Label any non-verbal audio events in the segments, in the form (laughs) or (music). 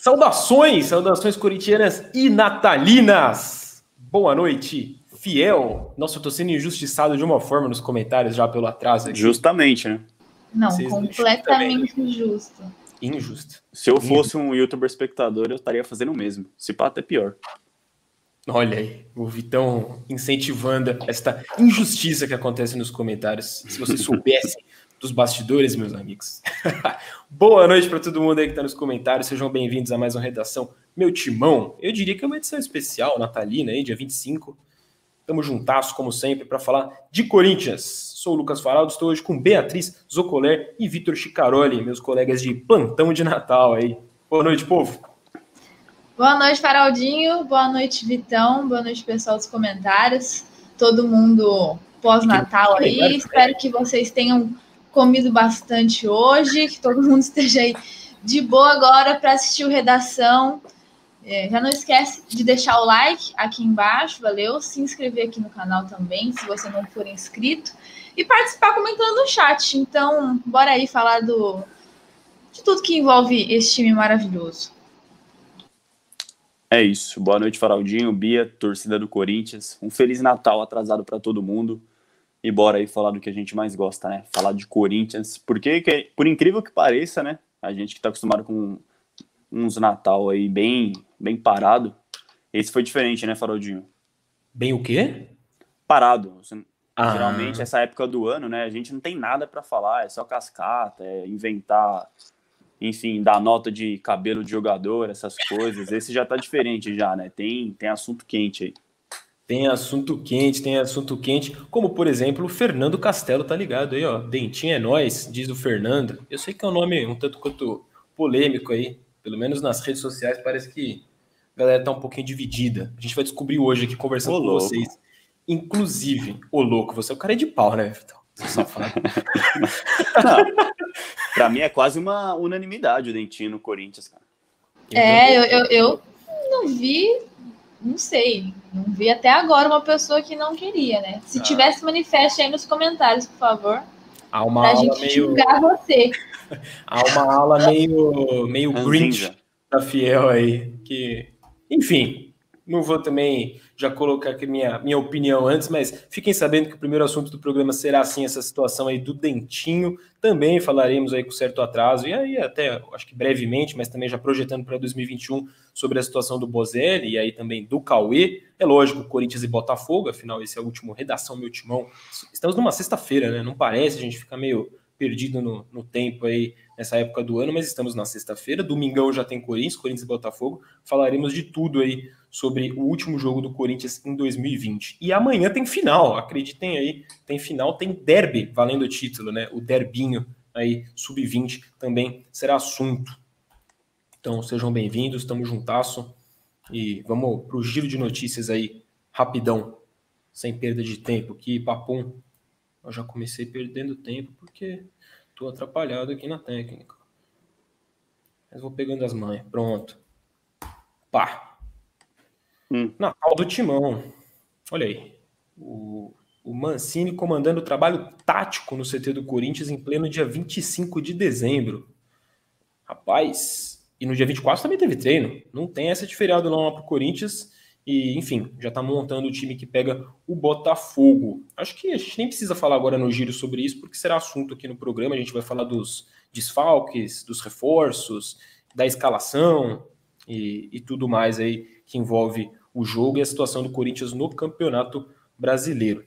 Saudações, saudações corintianas e natalinas. Boa noite, fiel. Nossa, eu tô sendo injustiçado de uma forma nos comentários já pelo atraso. Aqui. Justamente, né? Não, Vocês completamente injusto. Injusto. Se eu fosse um youtuber espectador, eu estaria fazendo o mesmo. Se pá, até pior. Olha aí, o Vitão incentivando esta injustiça que acontece nos comentários. Se você soubesse dos bastidores, meus amigos. (laughs) Boa noite para todo mundo aí que está nos comentários. Sejam bem-vindos a mais uma redação Meu Timão. Eu diria que é uma edição especial, natalina, aí, dia 25. Estamos juntasso, como sempre, para falar de Corinthians. Sou o Lucas Faraldo, estou hoje com Beatriz Zocoler e Vitor Chicaroli, meus colegas de plantão de Natal aí. Boa noite, povo. Boa noite, Faraldinho. Boa noite, Vitão. Boa noite, pessoal dos comentários. Todo mundo pós-Natal aí. Espero que vocês tenham comido bastante hoje, que todo mundo (laughs) esteja aí de boa agora para assistir o Redação. É, já não esquece de deixar o like aqui embaixo, valeu? Se inscrever aqui no canal também, se você não for inscrito. E participar comentando no chat. Então, bora aí falar do, de tudo que envolve esse time maravilhoso. É isso. Boa noite, Faraldinho, Bia, torcida do Corinthians. Um Feliz Natal atrasado para todo mundo. E bora aí falar do que a gente mais gosta, né? Falar de Corinthians. Porque, por incrível que pareça, né? A gente que tá acostumado com uns Natal aí bem, bem parado. Esse foi diferente, né, Faraldinho? Bem o quê? Parado. Ah. Geralmente, essa época do ano, né? A gente não tem nada para falar, é só cascata, é inventar, enfim, dar nota de cabelo de jogador, essas coisas. Esse já tá diferente já, né? Tem, tem assunto quente aí. Tem assunto quente, tem assunto quente, como por exemplo o Fernando Castelo, tá ligado aí, ó. Dentinho é nós, diz o Fernando. Eu sei que é um nome um tanto quanto polêmico aí, pelo menos nas redes sociais parece que a galera tá um pouquinho dividida. A gente vai descobrir hoje aqui conversando ô, com louco. vocês. Inclusive, ô louco, você é o cara de pau, né, Vitão? Safado. (laughs) pra mim é quase uma unanimidade o Dentinho no Corinthians, cara. É, eu, eu, eu não vi não sei, não vi até agora uma pessoa que não queria, né? Se ah. tivesse, manifeste aí nos comentários, por favor. Há uma pra gente meio... julgar você. (laughs) Há uma aula meio, meio Grinch da Fiel aí, que, enfim, não vou também já colocar aqui minha, minha opinião antes, mas fiquem sabendo que o primeiro assunto do programa será assim essa situação aí do dentinho. Também falaremos aí com certo atraso, e aí até acho que brevemente, mas também já projetando para 2021 sobre a situação do Bozelli e aí também do Cauê. É lógico, Corinthians e Botafogo, afinal, esse é o último redação meu timão. Estamos numa sexta-feira, né? Não parece, a gente fica meio perdido no, no tempo aí nessa época do ano, mas estamos na sexta-feira. Domingão já tem Corinthians, Corinthians e Botafogo. Falaremos de tudo aí sobre o último jogo do Corinthians em 2020. E amanhã tem final, acreditem aí, tem final, tem derby valendo o título, né? O derbinho aí, sub-20, também será assunto. Então sejam bem-vindos, estamos juntasso e vamos para o giro de notícias aí, rapidão, sem perda de tempo, que papum, eu já comecei perdendo tempo porque estou atrapalhado aqui na técnica. Mas vou pegando as manhas, pronto. Pá, Hum. Natal do Timão. Olha aí. O, o Mancini comandando o trabalho tático no CT do Corinthians em pleno dia 25 de dezembro. Rapaz, e no dia 24 também teve treino. Não tem essa de feriado não lá pro Corinthians. E, enfim, já tá montando o time que pega o Botafogo. Acho que a gente nem precisa falar agora no giro sobre isso, porque será assunto aqui no programa. A gente vai falar dos desfalques, dos reforços, da escalação e, e tudo mais aí que envolve o jogo e a situação do Corinthians no Campeonato Brasileiro.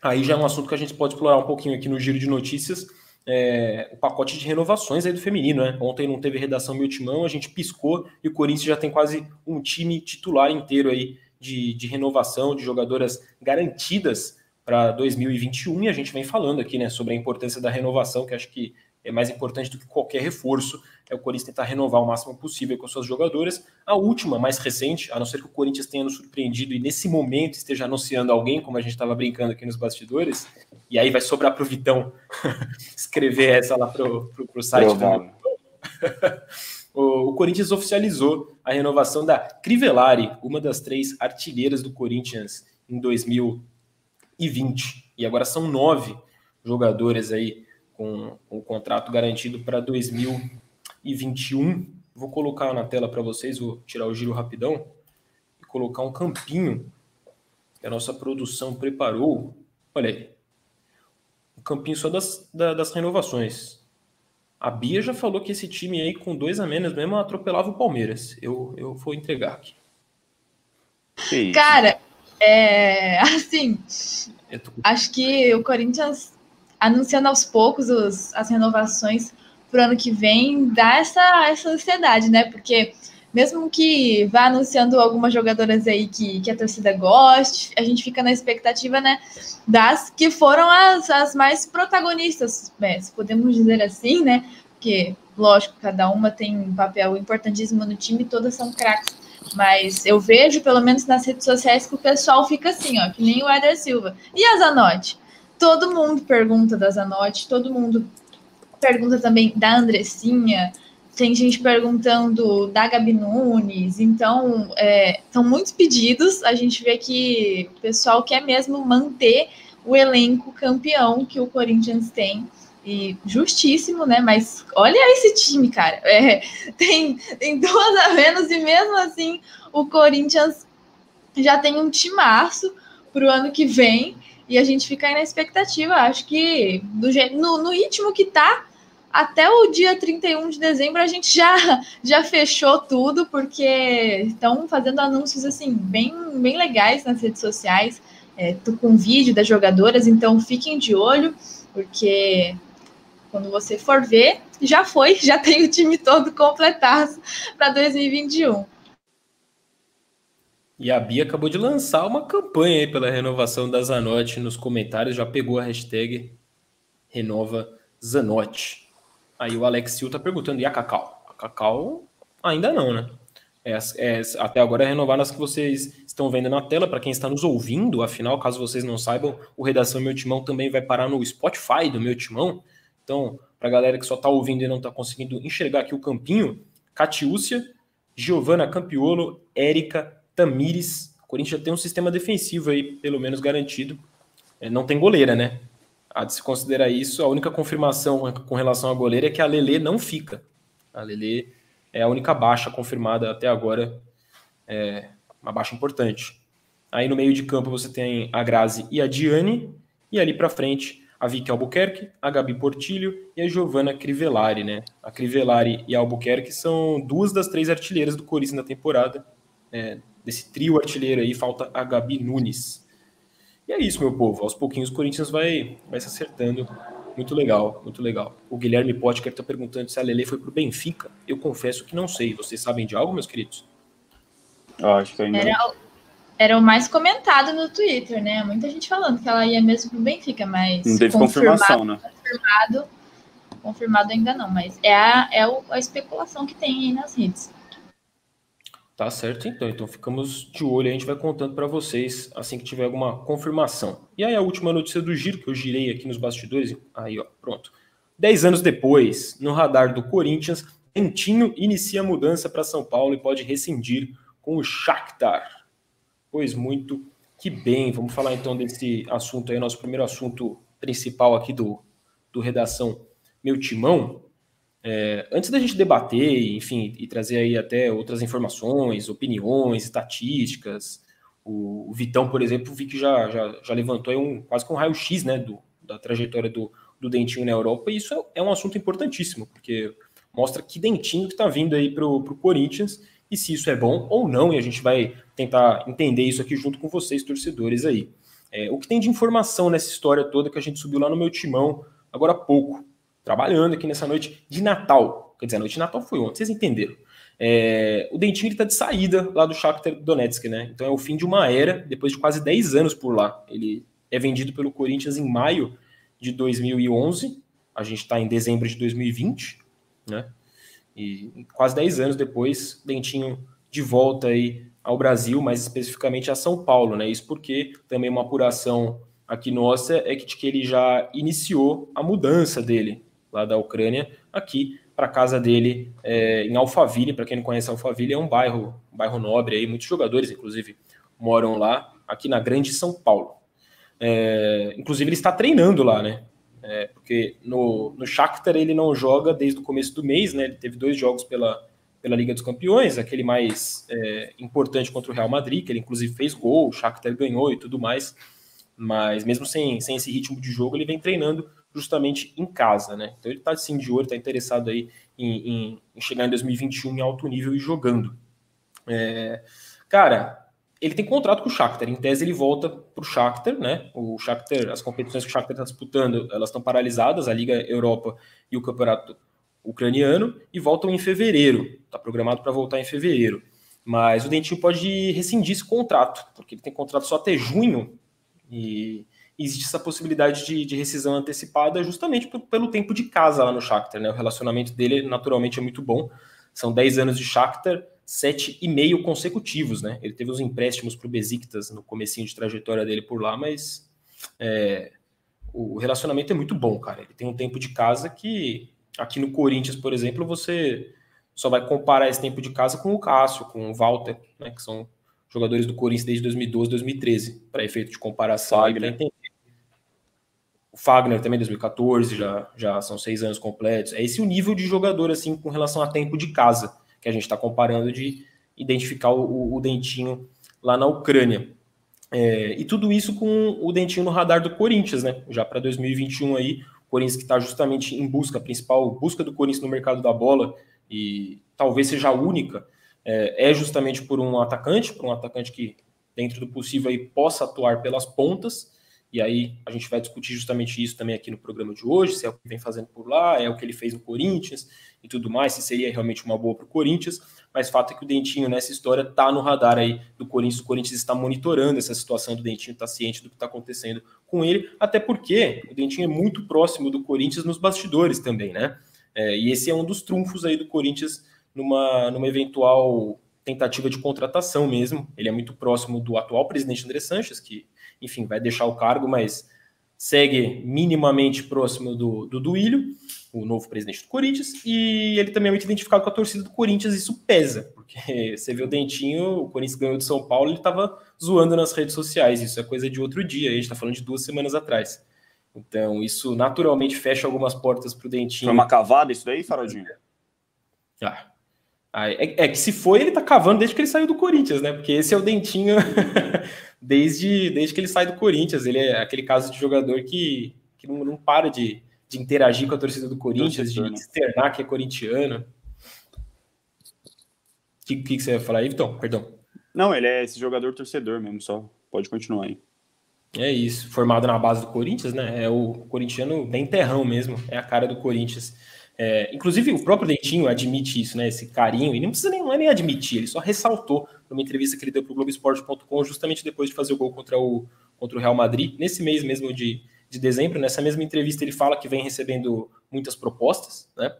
Aí já é um assunto que a gente pode explorar um pouquinho aqui no giro de notícias, é, o pacote de renovações aí do feminino, né? Ontem não teve redação meu timão, a gente piscou e o Corinthians já tem quase um time titular inteiro aí de, de renovação, de jogadoras garantidas para 2021 e a gente vem falando aqui, né, sobre a importância da renovação, que acho que é mais importante do que qualquer reforço, é o Corinthians tentar renovar o máximo possível com suas jogadoras. A última, mais recente, a não ser que o Corinthians tenha nos surpreendido e nesse momento esteja anunciando alguém, como a gente estava brincando aqui nos bastidores, e aí vai sobrar para o Vitão (laughs) escrever essa lá para o site do (laughs) o, o Corinthians oficializou a renovação da Crivellari, uma das três artilheiras do Corinthians em 2020. E agora são nove jogadores aí com o contrato garantido para 2021. vou colocar na tela para vocês, vou tirar o giro rapidão e colocar um campinho que a nossa produção preparou. Olha aí. Um campinho só das, das renovações. A Bia já falou que esse time aí, com dois a menos mesmo, atropelava o Palmeiras. Eu, eu vou entregar aqui. Cara, é, (laughs) assim, tô... acho que o Corinthians anunciando aos poucos os, as renovações para o ano que vem dá essa, essa ansiedade, né? Porque mesmo que vá anunciando algumas jogadoras aí que, que a torcida goste, a gente fica na expectativa, né, das que foram as, as mais protagonistas, né, se podemos dizer assim, né, porque, lógico, cada uma tem um papel importantíssimo no time, todas são craques, mas eu vejo, pelo menos nas redes sociais, que o pessoal fica assim, ó, que nem o Eder Silva. E a Zanotti? Todo mundo pergunta da Zanotti, todo mundo pergunta também da Andressinha, tem gente perguntando da Gabi Nunes, então é, são muitos pedidos. A gente vê que o pessoal quer mesmo manter o elenco campeão que o Corinthians tem. E justíssimo, né? Mas olha esse time, cara. É, tem, tem duas a menos, e mesmo assim o Corinthians já tem um timaço para o ano que vem. E a gente fica aí na expectativa. Acho que do, no, no ritmo que tá, até o dia 31 de dezembro a gente já, (laughs) já fechou tudo, porque estão fazendo anúncios assim bem, bem legais nas redes sociais. É, com vídeo das jogadoras, então fiquem de olho, porque quando você for ver, já foi, (laughs) já tem o time todo completado para 2021. E a Bia acabou de lançar uma campanha aí pela renovação da Zanotti nos comentários, já pegou a hashtag Renova Zanotti. Aí o Alex Sil tá perguntando, e a Cacau? A Cacau ainda não, né? É, é, até agora é renovar nas que vocês estão vendo na tela, para quem está nos ouvindo, afinal, caso vocês não saibam, o Redação Meu Timão também vai parar no Spotify do Meu Timão. Então, para a galera que só está ouvindo e não está conseguindo enxergar aqui o campinho, Catiúcia, Giovana Campiolo, Érica, Tamires. O Corinthians já tem um sistema defensivo aí, pelo menos garantido. É, não tem goleira, né? há de se considerar isso. A única confirmação com relação à goleira é que a Lele não fica. A Lele é a única baixa confirmada até agora, é uma baixa importante. Aí no meio de campo você tem a Grazi e a Diane, e ali para frente a Vicky Albuquerque, a Gabi Portilho e a Giovanna Crivellari, né? A Crivellari e a Albuquerque são duas das três artilheiras do Corinthians na temporada. É, desse trio artilheiro aí falta a Gabi Nunes. E é isso, meu povo. Aos pouquinhos o Corinthians vai, vai se acertando. Muito legal, muito legal. O Guilherme Potker está perguntando se a Lele foi para o Benfica. Eu confesso que não sei. Vocês sabem de algo, meus queridos? Eu acho que ainda. Era, era o mais comentado no Twitter, né? Muita gente falando que ela ia mesmo para o Benfica, mas. Não teve confirmação, né? Confirmado, confirmado ainda não, mas é a, é a especulação que tem aí nas redes. Tá certo, então. Então ficamos de olho, a gente vai contando para vocês assim que tiver alguma confirmação. E aí a última notícia do giro que eu girei aqui nos bastidores, aí ó, pronto. Dez anos depois, no radar do Corinthians, Dentinho inicia a mudança para São Paulo e pode rescindir com o Shakhtar. Pois muito que bem. Vamos falar então desse assunto aí, nosso primeiro assunto principal aqui do, do Redação Meu Timão. É, antes da gente debater, enfim, e trazer aí até outras informações, opiniões, estatísticas, o, o Vitão, por exemplo, vi que já, já, já levantou um, quase que um raio-x né, da trajetória do, do Dentinho na Europa, e isso é, é um assunto importantíssimo, porque mostra que Dentinho que está vindo aí para o Corinthians, e se isso é bom ou não, e a gente vai tentar entender isso aqui junto com vocês, torcedores aí. É, o que tem de informação nessa história toda que a gente subiu lá no meu timão agora há pouco trabalhando aqui nessa noite de Natal. Quer dizer, a noite de Natal foi ontem, vocês entenderam. É, o Dentinho está de saída lá do Shakhtar Donetsk, né? Então é o fim de uma era, depois de quase 10 anos por lá. Ele é vendido pelo Corinthians em maio de 2011. A gente está em dezembro de 2020, né? E quase 10 anos depois, Dentinho de volta aí ao Brasil, mais especificamente a São Paulo, né? Isso porque também uma apuração aqui nossa é que, que ele já iniciou a mudança dele lá da Ucrânia, aqui para casa dele é, em Alphaville. Para quem não conhece Alphaville, é um bairro, um bairro nobre aí, muitos jogadores, inclusive, moram lá, aqui na Grande São Paulo. É, inclusive, ele está treinando lá, né? É, porque no, no Shakhtar ele não joga desde o começo do mês, né? Ele teve dois jogos pela, pela Liga dos Campeões, aquele mais é, importante contra o Real Madrid, que ele inclusive fez gol, o Shakhtar ganhou e tudo mais, mas mesmo sem, sem esse ritmo de jogo, ele vem treinando justamente em casa, né? Então ele está sim de olho, está interessado aí em, em, em, chegar em 2021 em alto nível e jogando. É, cara, ele tem contrato com o Shakhtar, em tese ele volta para o Shakhtar, né? O Shakhtar, as competições que o Shakhtar está disputando, elas estão paralisadas, a Liga Europa e o Campeonato Ucraniano, e voltam em fevereiro. Está programado para voltar em fevereiro. Mas o Dentinho pode rescindir esse contrato, porque ele tem contrato só até junho e existe essa possibilidade de, de rescisão antecipada justamente pelo tempo de casa lá no Shakhtar, né? O relacionamento dele naturalmente é muito bom. São 10 anos de Shakhtar, sete e meio consecutivos, né? Ele teve os empréstimos para o Besiktas no comecinho de trajetória dele por lá, mas é, o relacionamento é muito bom, cara. Ele tem um tempo de casa que aqui no Corinthians, por exemplo, você só vai comparar esse tempo de casa com o Cássio, com o Walter, né? Que são jogadores do Corinthians desde 2012, 2013, para efeito de comparação. Fagner. O Fagner também, 2014, já, já são seis anos completos. É esse o nível de jogador, assim, com relação a tempo de casa, que a gente está comparando de identificar o, o, Dentinho lá na Ucrânia. É, e tudo isso com o Dentinho no radar do Corinthians, né? Já para 2021 aí, o Corinthians que está justamente em busca, a principal busca do Corinthians no mercado da bola, e talvez seja a única, é, é justamente por um atacante, por um atacante que, dentro do possível, aí, possa atuar pelas pontas. E aí a gente vai discutir justamente isso também aqui no programa de hoje, se é o que vem fazendo por lá, é o que ele fez no Corinthians e tudo mais, se seria realmente uma boa para o Corinthians. Mas fato é que o Dentinho nessa história está no radar aí do Corinthians. O Corinthians está monitorando essa situação do Dentinho, está ciente do que está acontecendo com ele, até porque o Dentinho é muito próximo do Corinthians nos bastidores também, né? É, e esse é um dos trunfos aí do Corinthians numa, numa eventual tentativa de contratação mesmo. Ele é muito próximo do atual presidente André Sanches, que, enfim, vai deixar o cargo, mas segue minimamente próximo do, do Duílio, o novo presidente do Corinthians, e ele também é muito identificado com a torcida do Corinthians, isso pesa, porque (laughs) você vê o Dentinho, o Corinthians ganhou de São Paulo, ele estava zoando nas redes sociais, isso é coisa de outro dia, a gente está falando de duas semanas atrás. Então, isso naturalmente fecha algumas portas para o Dentinho. Foi uma cavada isso daí, Faraldinho? Ah, é, é, que se foi, ele tá cavando desde que ele saiu do Corinthians, né? Porque esse é o Dentinho (laughs) desde, desde que ele sai do Corinthians. Ele é aquele caso de jogador que, que não, não para de, de interagir com a torcida do Corinthians, de externar que é corintiano. O que, que, você vai falar aí, Vitor? Perdão. Não, ele é esse jogador torcedor mesmo, só. Pode continuar aí. É isso, formado na base do Corinthians, né? É o corintiano bem terrão mesmo, é a cara do Corinthians. É, inclusive, o próprio Dentinho admite isso, né? Esse carinho, e não precisa nem, não é nem admitir, ele só ressaltou numa entrevista que ele deu para o Globoesporte.com, justamente depois de fazer o gol contra o, contra o Real Madrid, nesse mês mesmo de, de dezembro. Nessa mesma entrevista, ele fala que vem recebendo muitas propostas, né?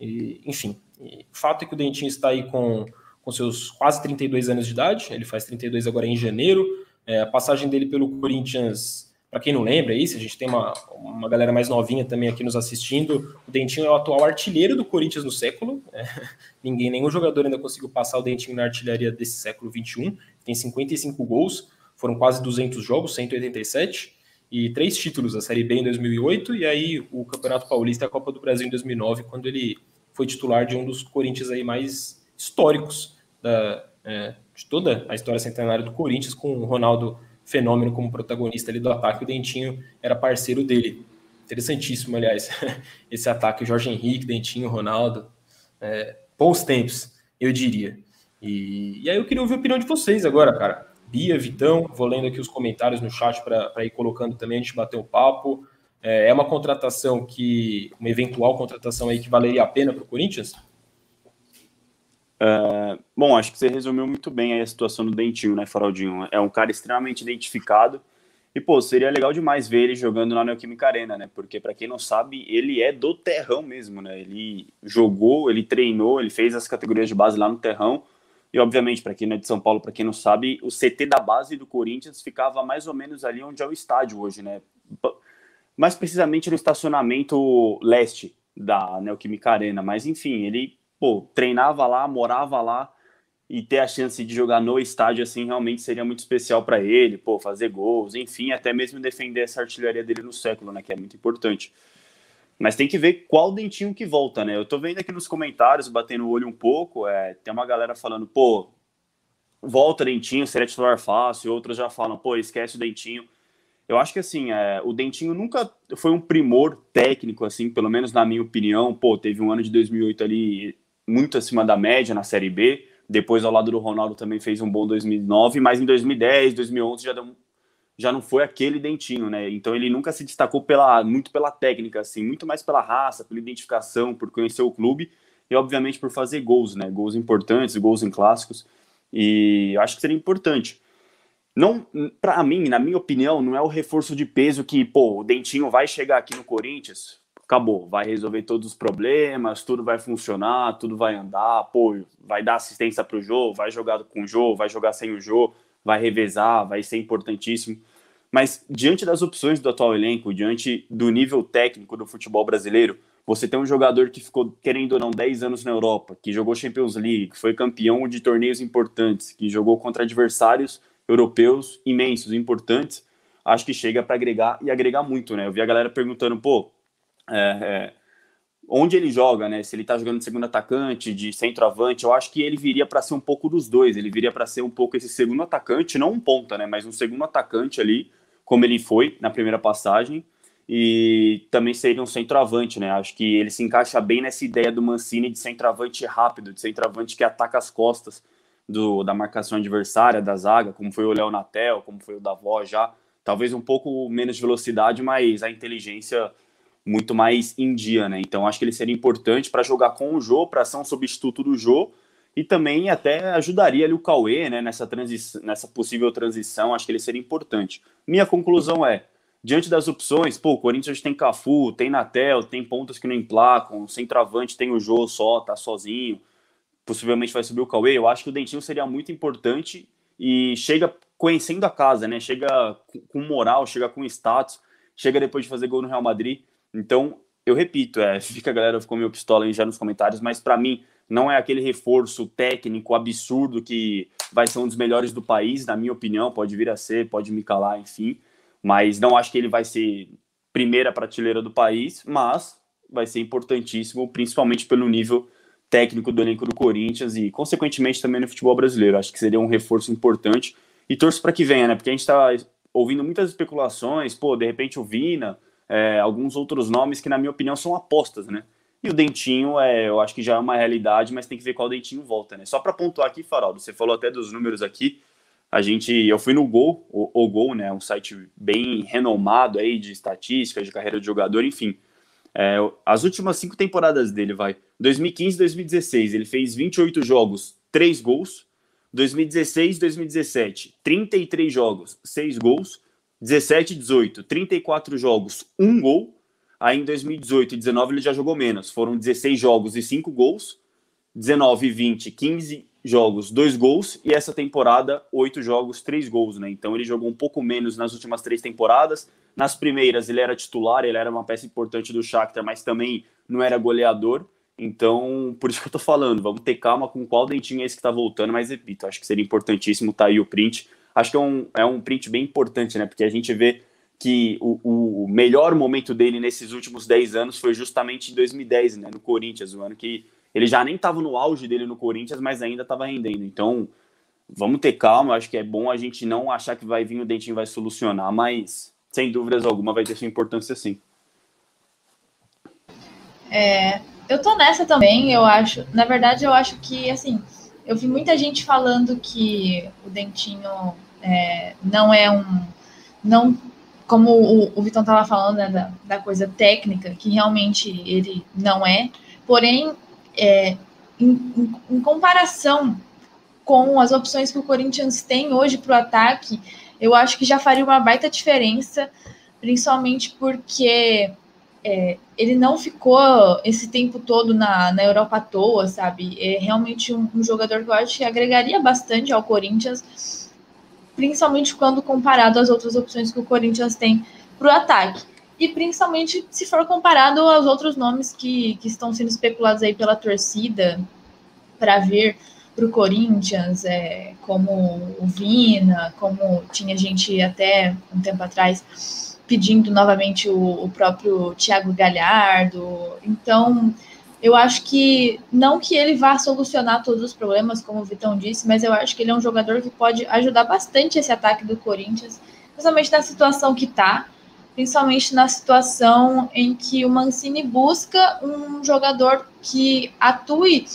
E, enfim, e, o fato é que o Dentinho está aí com, com seus quase 32 anos de idade, ele faz 32 agora em janeiro. É, a passagem dele pelo Corinthians para quem não lembra isso, a gente tem uma, uma galera mais novinha também aqui nos assistindo. O Dentinho é o atual artilheiro do Corinthians no século. É, (laughs) ninguém, nenhum jogador ainda conseguiu passar o Dentinho na artilharia desse século 21. Tem 55 gols, foram quase 200 jogos, 187 e três títulos, a Série B em 2008 e aí o Campeonato Paulista e a Copa do Brasil em 2009, quando ele foi titular de um dos Corinthians aí mais históricos da, é, de toda a história centenária do Corinthians, com o Ronaldo fenômeno como protagonista ali do ataque, o Dentinho era parceiro dele. Interessantíssimo, aliás, (laughs) esse ataque, Jorge Henrique, Dentinho, Ronaldo, é, bons tempos, eu diria. E, e, aí eu queria ouvir a opinião de vocês agora, cara. Bia, Vitão, vou lendo aqui os comentários no chat para ir colocando também, a gente bater um papo. É, é uma contratação que, uma eventual contratação aí que valeria a pena para o Corinthians? Uh, bom, acho que você resumiu muito bem a situação do Dentinho, né, Faraldinho? É um cara extremamente identificado. E, pô, seria legal demais ver ele jogando na Neoquímica Arena, né? Porque, para quem não sabe, ele é do terrão mesmo, né? Ele jogou, ele treinou, ele fez as categorias de base lá no terrão. E, obviamente, para quem não é de São Paulo, para quem não sabe, o CT da base do Corinthians ficava mais ou menos ali onde é o estádio hoje, né? Mais precisamente no estacionamento leste da Neoquímica Arena. Mas, enfim, ele pô, treinava lá, morava lá e ter a chance de jogar no estádio assim realmente seria muito especial para ele, pô, fazer gols, enfim, até mesmo defender essa artilharia dele no século, né, que é muito importante. Mas tem que ver qual dentinho que volta, né? Eu tô vendo aqui nos comentários, batendo o olho um pouco, é, tem uma galera falando, pô, volta dentinho, seria titular fácil, outros já falam, pô, esquece o dentinho. Eu acho que assim, é, o Dentinho nunca foi um primor técnico, assim, pelo menos na minha opinião. Pô, teve um ano de 2008 ali muito acima da média na Série B. Depois, ao lado do Ronaldo, também fez um bom 2009, mas em 2010, 2011 já, deu, já não foi aquele Dentinho, né? Então ele nunca se destacou pela, muito pela técnica, assim, muito mais pela raça, pela identificação, por conhecer o clube e, obviamente, por fazer gols, né? Gols importantes, gols em clássicos. E acho que seria importante. Não, para mim, na minha opinião, não é o reforço de peso que, pô, o Dentinho vai chegar aqui no Corinthians, acabou, vai resolver todos os problemas, tudo vai funcionar, tudo vai andar, pô, vai dar assistência para o jogo, vai jogar com o jogo, vai jogar sem o jogo, vai revezar, vai ser importantíssimo. Mas diante das opções do atual elenco, diante do nível técnico do futebol brasileiro, você tem um jogador que ficou, querendo ou não, 10 anos na Europa, que jogou Champions League, que foi campeão de torneios importantes, que jogou contra adversários europeus imensos, importantes, acho que chega para agregar e agregar muito, né? Eu vi a galera perguntando, pô, é, é, onde ele joga, né? Se ele tá jogando de segundo atacante, de centroavante, eu acho que ele viria para ser um pouco dos dois. Ele viria para ser um pouco esse segundo atacante, não um ponta, né? Mas um segundo atacante ali, como ele foi na primeira passagem. E também seria um centroavante, né? Acho que ele se encaixa bem nessa ideia do Mancini de centroavante rápido, de centroavante que ataca as costas do, da marcação adversária, da zaga, como foi o Léo Natel, como foi o Davó já. Talvez um pouco menos de velocidade, mas a inteligência muito mais em dia, né? Então acho que ele seria importante para jogar com o Jô, para ser um substituto do Jô, e também até ajudaria ali o Cauê, né, nessa, nessa possível transição, acho que ele seria importante. Minha conclusão é, diante das opções, pô, o Corinthians tem Cafu, tem Natel, tem pontas que não emplacam, centroavante tem o Jô só, tá sozinho, possivelmente vai subir o Cauê, eu acho que o Dentinho seria muito importante e chega conhecendo a casa, né? Chega com moral, chega com status, chega depois de fazer gol no Real Madrid. Então, eu repito, é, fica a galera ficou meio pistola aí já nos comentários, mas para mim não é aquele reforço técnico absurdo que vai ser um dos melhores do país, na minha opinião, pode vir a ser, pode me calar, enfim, mas não acho que ele vai ser primeira prateleira do país, mas vai ser importantíssimo, principalmente pelo nível técnico do elenco do Corinthians e, consequentemente, também no futebol brasileiro. Acho que seria um reforço importante e torço para que venha, né? Porque a gente está ouvindo muitas especulações, pô, de repente o Vina, é, alguns outros nomes que, na minha opinião, são apostas, né? E o Dentinho, é, eu acho que já é uma realidade, mas tem que ver qual Dentinho volta, né? Só para pontuar aqui, Faraldo, você falou até dos números aqui. A gente, eu fui no Gol, o, o Gol, né? Um site bem renomado aí de estatística, de carreira de jogador, enfim. É, as últimas cinco temporadas dele, vai. 2015, 2016, ele fez 28 jogos, 3 gols. 2016, 2017, 33 jogos, 6 gols. 17 18, 34 jogos, 1 gol. Aí em 2018 e 19 ele já jogou menos. Foram 16 jogos e 5 gols. 19 e 20, 15 jogos, 2 gols. E essa temporada, 8 jogos, 3 gols, né? Então ele jogou um pouco menos nas últimas três temporadas. Nas primeiras ele era titular, ele era uma peça importante do Shakhtar, mas também não era goleador. Então, por isso que eu tô falando, vamos ter calma com qual dentinho é esse que tá voltando, mas repito, acho que seria importantíssimo tá aí o print. Acho que é um, é um print bem importante, né? Porque a gente vê que o, o melhor momento dele nesses últimos 10 anos foi justamente em 2010, né? No Corinthians, o ano que ele já nem estava no auge dele no Corinthians, mas ainda estava rendendo. Então, vamos ter calma. Acho que é bom a gente não achar que vai vir o dentinho vai solucionar, mas sem dúvidas alguma vai ter sua importância sim. É, eu tô nessa também, eu acho. Na verdade, eu acho que, assim, eu vi muita gente falando que o Dentinho é, não é um. Não, como o, o Vitão estava falando né, da, da, coisa técnica, que realmente ele não é. Porém, é, em, em, em comparação com as opções que o Corinthians tem hoje para o ataque, eu acho que já faria uma baita diferença, principalmente porque é, ele não ficou esse tempo todo na, na Europa à toa, sabe? É realmente um, um, jogador que eu acho que agregaria bastante ao Corinthians, principalmente quando comparado às outras opções que o Corinthians tem para o ataque. E principalmente se for comparado aos outros nomes que, que estão sendo especulados aí pela torcida para vir para o Corinthians, é, como o Vina, como tinha gente até um tempo atrás pedindo novamente o, o próprio Thiago Galhardo. Então, eu acho que não que ele vá solucionar todos os problemas, como o Vitão disse, mas eu acho que ele é um jogador que pode ajudar bastante esse ataque do Corinthians, principalmente na situação que está, principalmente na situação em que o Mancini busca um jogador que atue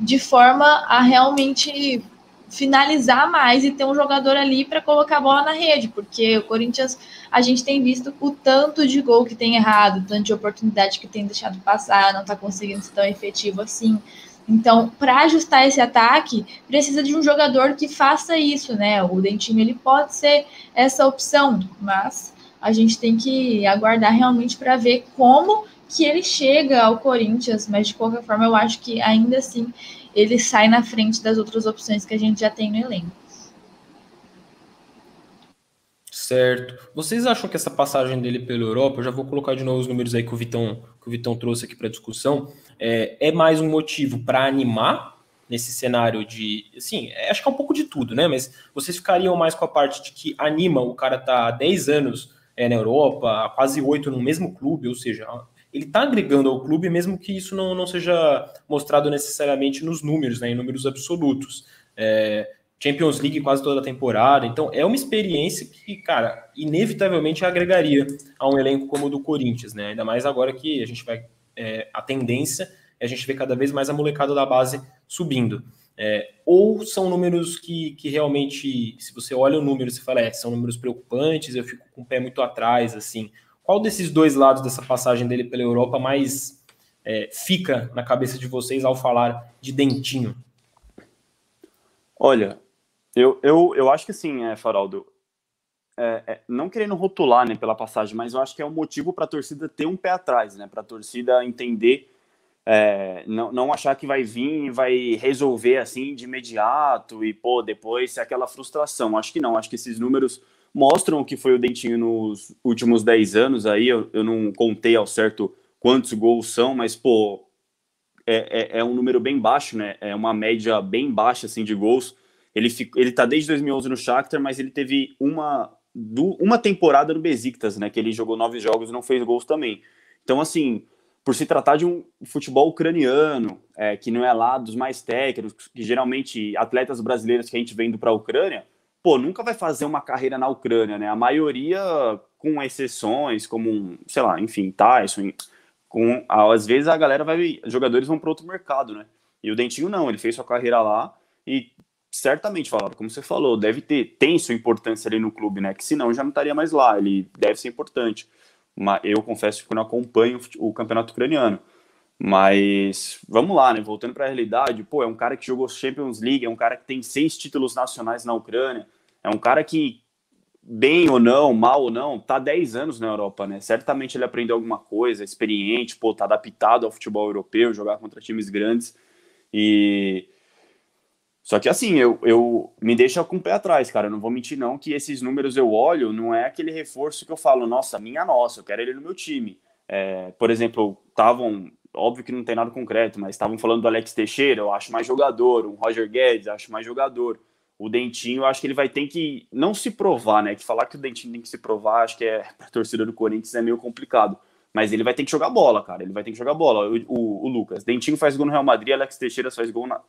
de forma a realmente finalizar mais e ter um jogador ali para colocar a bola na rede, porque o Corinthians, a gente tem visto o tanto de gol que tem errado, o tanto de oportunidade que tem deixado passar, não está conseguindo ser tão efetivo assim. Então, para ajustar esse ataque, precisa de um jogador que faça isso, né? O Dentinho ele pode ser essa opção, mas a gente tem que aguardar realmente para ver como que ele chega ao Corinthians, mas de qualquer forma eu acho que ainda assim ele sai na frente das outras opções que a gente já tem no elenco. Certo. Vocês acham que essa passagem dele pela Europa, eu já vou colocar de novo os números aí que o Vitão, que o Vitão trouxe aqui para discussão, é, é mais um motivo para animar nesse cenário de, assim, é, acho que é um pouco de tudo, né? Mas vocês ficariam mais com a parte de que anima o cara tá há 10 anos é, na Europa, quase 8 no mesmo clube, ou seja, ele está agregando ao clube, mesmo que isso não, não seja mostrado necessariamente nos números, né, em números absolutos. É, Champions League quase toda a temporada, então é uma experiência que, cara, inevitavelmente agregaria a um elenco como o do Corinthians, né? Ainda mais agora que a gente vai. É, a tendência é a gente ver cada vez mais a molecada da base subindo. É, ou são números que, que realmente, se você olha o número, você fala, é, são números preocupantes, eu fico com o pé muito atrás, assim, qual desses dois lados dessa passagem dele pela Europa mais é, fica na cabeça de vocês ao falar de Dentinho? Olha, eu, eu, eu acho que sim, é, Faraldo. É, é, não querendo rotular né, pela passagem, mas eu acho que é um motivo para a torcida ter um pé atrás, né? Para a torcida entender, é, não, não achar que vai vir e vai resolver assim de imediato e pô, depois ser aquela frustração. Acho que não, acho que esses números mostram o que foi o Dentinho nos últimos 10 anos aí. Eu, eu não contei ao certo quantos gols são, mas, pô, é, é, é, um número bem baixo, né? É uma média bem baixa, assim, de gols. Ele, fico, ele tá desde 2011 no Shakhtar, mas ele teve uma, do, uma temporada no Besiktas, né? Que ele jogou nove jogos e não fez gols também. Então, assim, por se tratar de um futebol ucraniano, é, que não é lá dos mais técnicos, que geralmente atletas brasileiros que a gente vendo para a Ucrânia, pô, nunca vai fazer uma carreira na Ucrânia, né? A maioria, com exceções, como, sei lá, enfim, Tyson, com, às vezes a galera vai, jogadores vão para outro mercado, né? E o Dentinho não, ele fez sua carreira lá e certamente, falava, como você falou, deve ter, tem sua importância ali no clube, né? Que senão já não estaria mais lá, ele deve ser importante. Mas eu confesso que não acompanho o campeonato ucraniano. Mas vamos lá, né? Voltando para a realidade, pô, é um cara que jogou Champions League, é um cara que tem seis títulos nacionais na Ucrânia, é um cara que, bem ou não, mal ou não, tá 10 anos na Europa, né? Certamente ele aprendeu alguma coisa, é experiente, pô, tá adaptado ao futebol europeu, jogar contra times grandes. E. Só que assim, eu, eu me deixa com o pé atrás, cara. Eu não vou mentir, não, que esses números eu olho, não é aquele reforço que eu falo, nossa, minha nossa, eu quero ele no meu time. É, por exemplo, estavam, óbvio que não tem nada concreto, mas estavam falando do Alex Teixeira, eu acho mais jogador, um Roger Guedes, acho mais jogador o Dentinho, acho que ele vai ter que não se provar, né? Que falar que o Dentinho tem que se provar, acho que é (laughs) para torcida do Corinthians é meio complicado. Mas ele vai ter que jogar bola, cara. Ele vai ter que jogar bola. O, o, o Lucas, Dentinho faz gol no Real Madrid, Alex Teixeira faz gol na,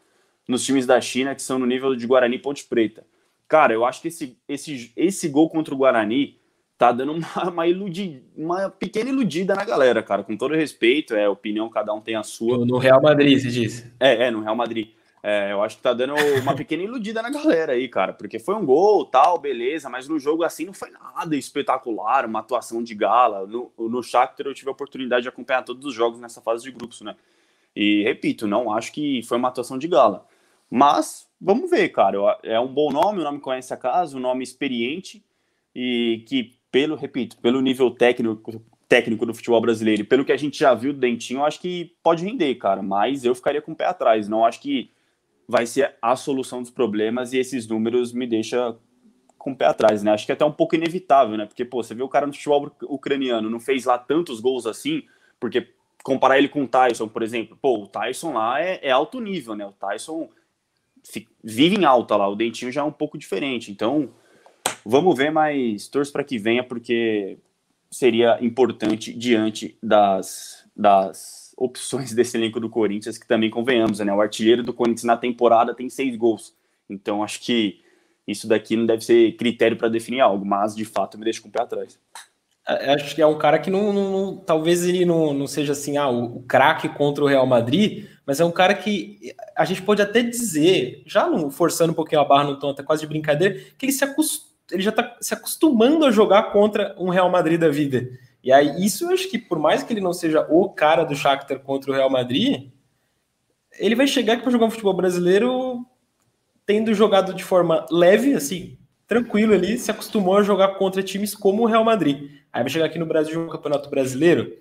nos times da China, que são no nível de Guarani Ponte Preta. Cara, eu acho que esse, esse, esse gol contra o Guarani tá dando uma, (laughs) uma, iludi, uma pequena iludida na galera, cara. Com todo respeito, é opinião, cada um tem a sua. No Real Madrid, você disse. É, é, no Real Madrid. É, eu acho que tá dando uma pequena iludida na galera aí, cara, porque foi um gol, tal, beleza, mas no jogo assim não foi nada espetacular, uma atuação de gala. No, no Shakhtar eu tive a oportunidade de acompanhar todos os jogos nessa fase de grupos, né? E repito, não acho que foi uma atuação de gala. Mas vamos ver, cara. É um bom nome, o nome conhece a casa, um nome experiente e que, pelo, repito, pelo nível técnico, técnico do futebol brasileiro pelo que a gente já viu do Dentinho, eu acho que pode render, cara. Mas eu ficaria com o pé atrás. Não acho que vai ser a solução dos problemas e esses números me deixam com o pé atrás, né? Acho que é até um pouco inevitável, né? Porque, pô, você vê o cara no futebol ucraniano, não fez lá tantos gols assim, porque comparar ele com o Tyson, por exemplo, pô, o Tyson lá é, é alto nível, né? O Tyson vive em alta lá, o Dentinho já é um pouco diferente. Então, vamos ver, mas torço para que venha, porque seria importante diante das, das opções (laughs) desse elenco do Corinthians, que também convenhamos, né? O artilheiro do Corinthians na temporada tem seis gols. Então acho que isso daqui não deve ser critério para definir algo, mas de fato me deixa com o pé atrás. É, acho que é um cara que não, não, não talvez ele não, não seja assim, ah, o, o craque contra o Real Madrid, mas é um cara que a gente pode até dizer, já forçando um pouquinho a barra no tom, até quase de brincadeira, que ele, se acost... ele já está se acostumando a jogar contra um Real Madrid da vida. E aí, isso eu acho que, por mais que ele não seja o cara do Shakhtar contra o Real Madrid, ele vai chegar aqui para jogar um futebol brasileiro tendo jogado de forma leve, assim, tranquilo ali, se acostumou a jogar contra times como o Real Madrid. Aí vai chegar aqui no Brasil um campeonato brasileiro.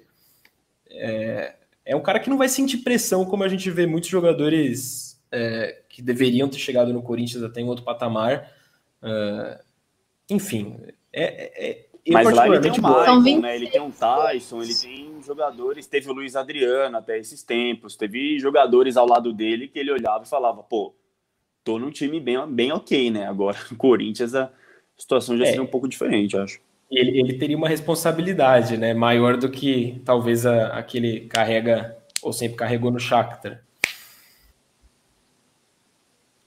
É, é um cara que não vai sentir pressão, como a gente vê muitos jogadores é, que deveriam ter chegado no Corinthians até em outro patamar. Uh, enfim, é, é, mas lá ele tem o Michael, né? Ele tem um Tyson, ele tem jogadores, teve o Luiz Adriano até esses tempos, teve jogadores ao lado dele que ele olhava e falava, pô, tô num time bem, bem ok, né? Agora, o (laughs) Corinthians, a situação já é. seria um pouco diferente, eu acho. Ele, ele teria uma responsabilidade, né? Maior do que talvez a, aquele carrega, ou sempre carregou no Shakhtar.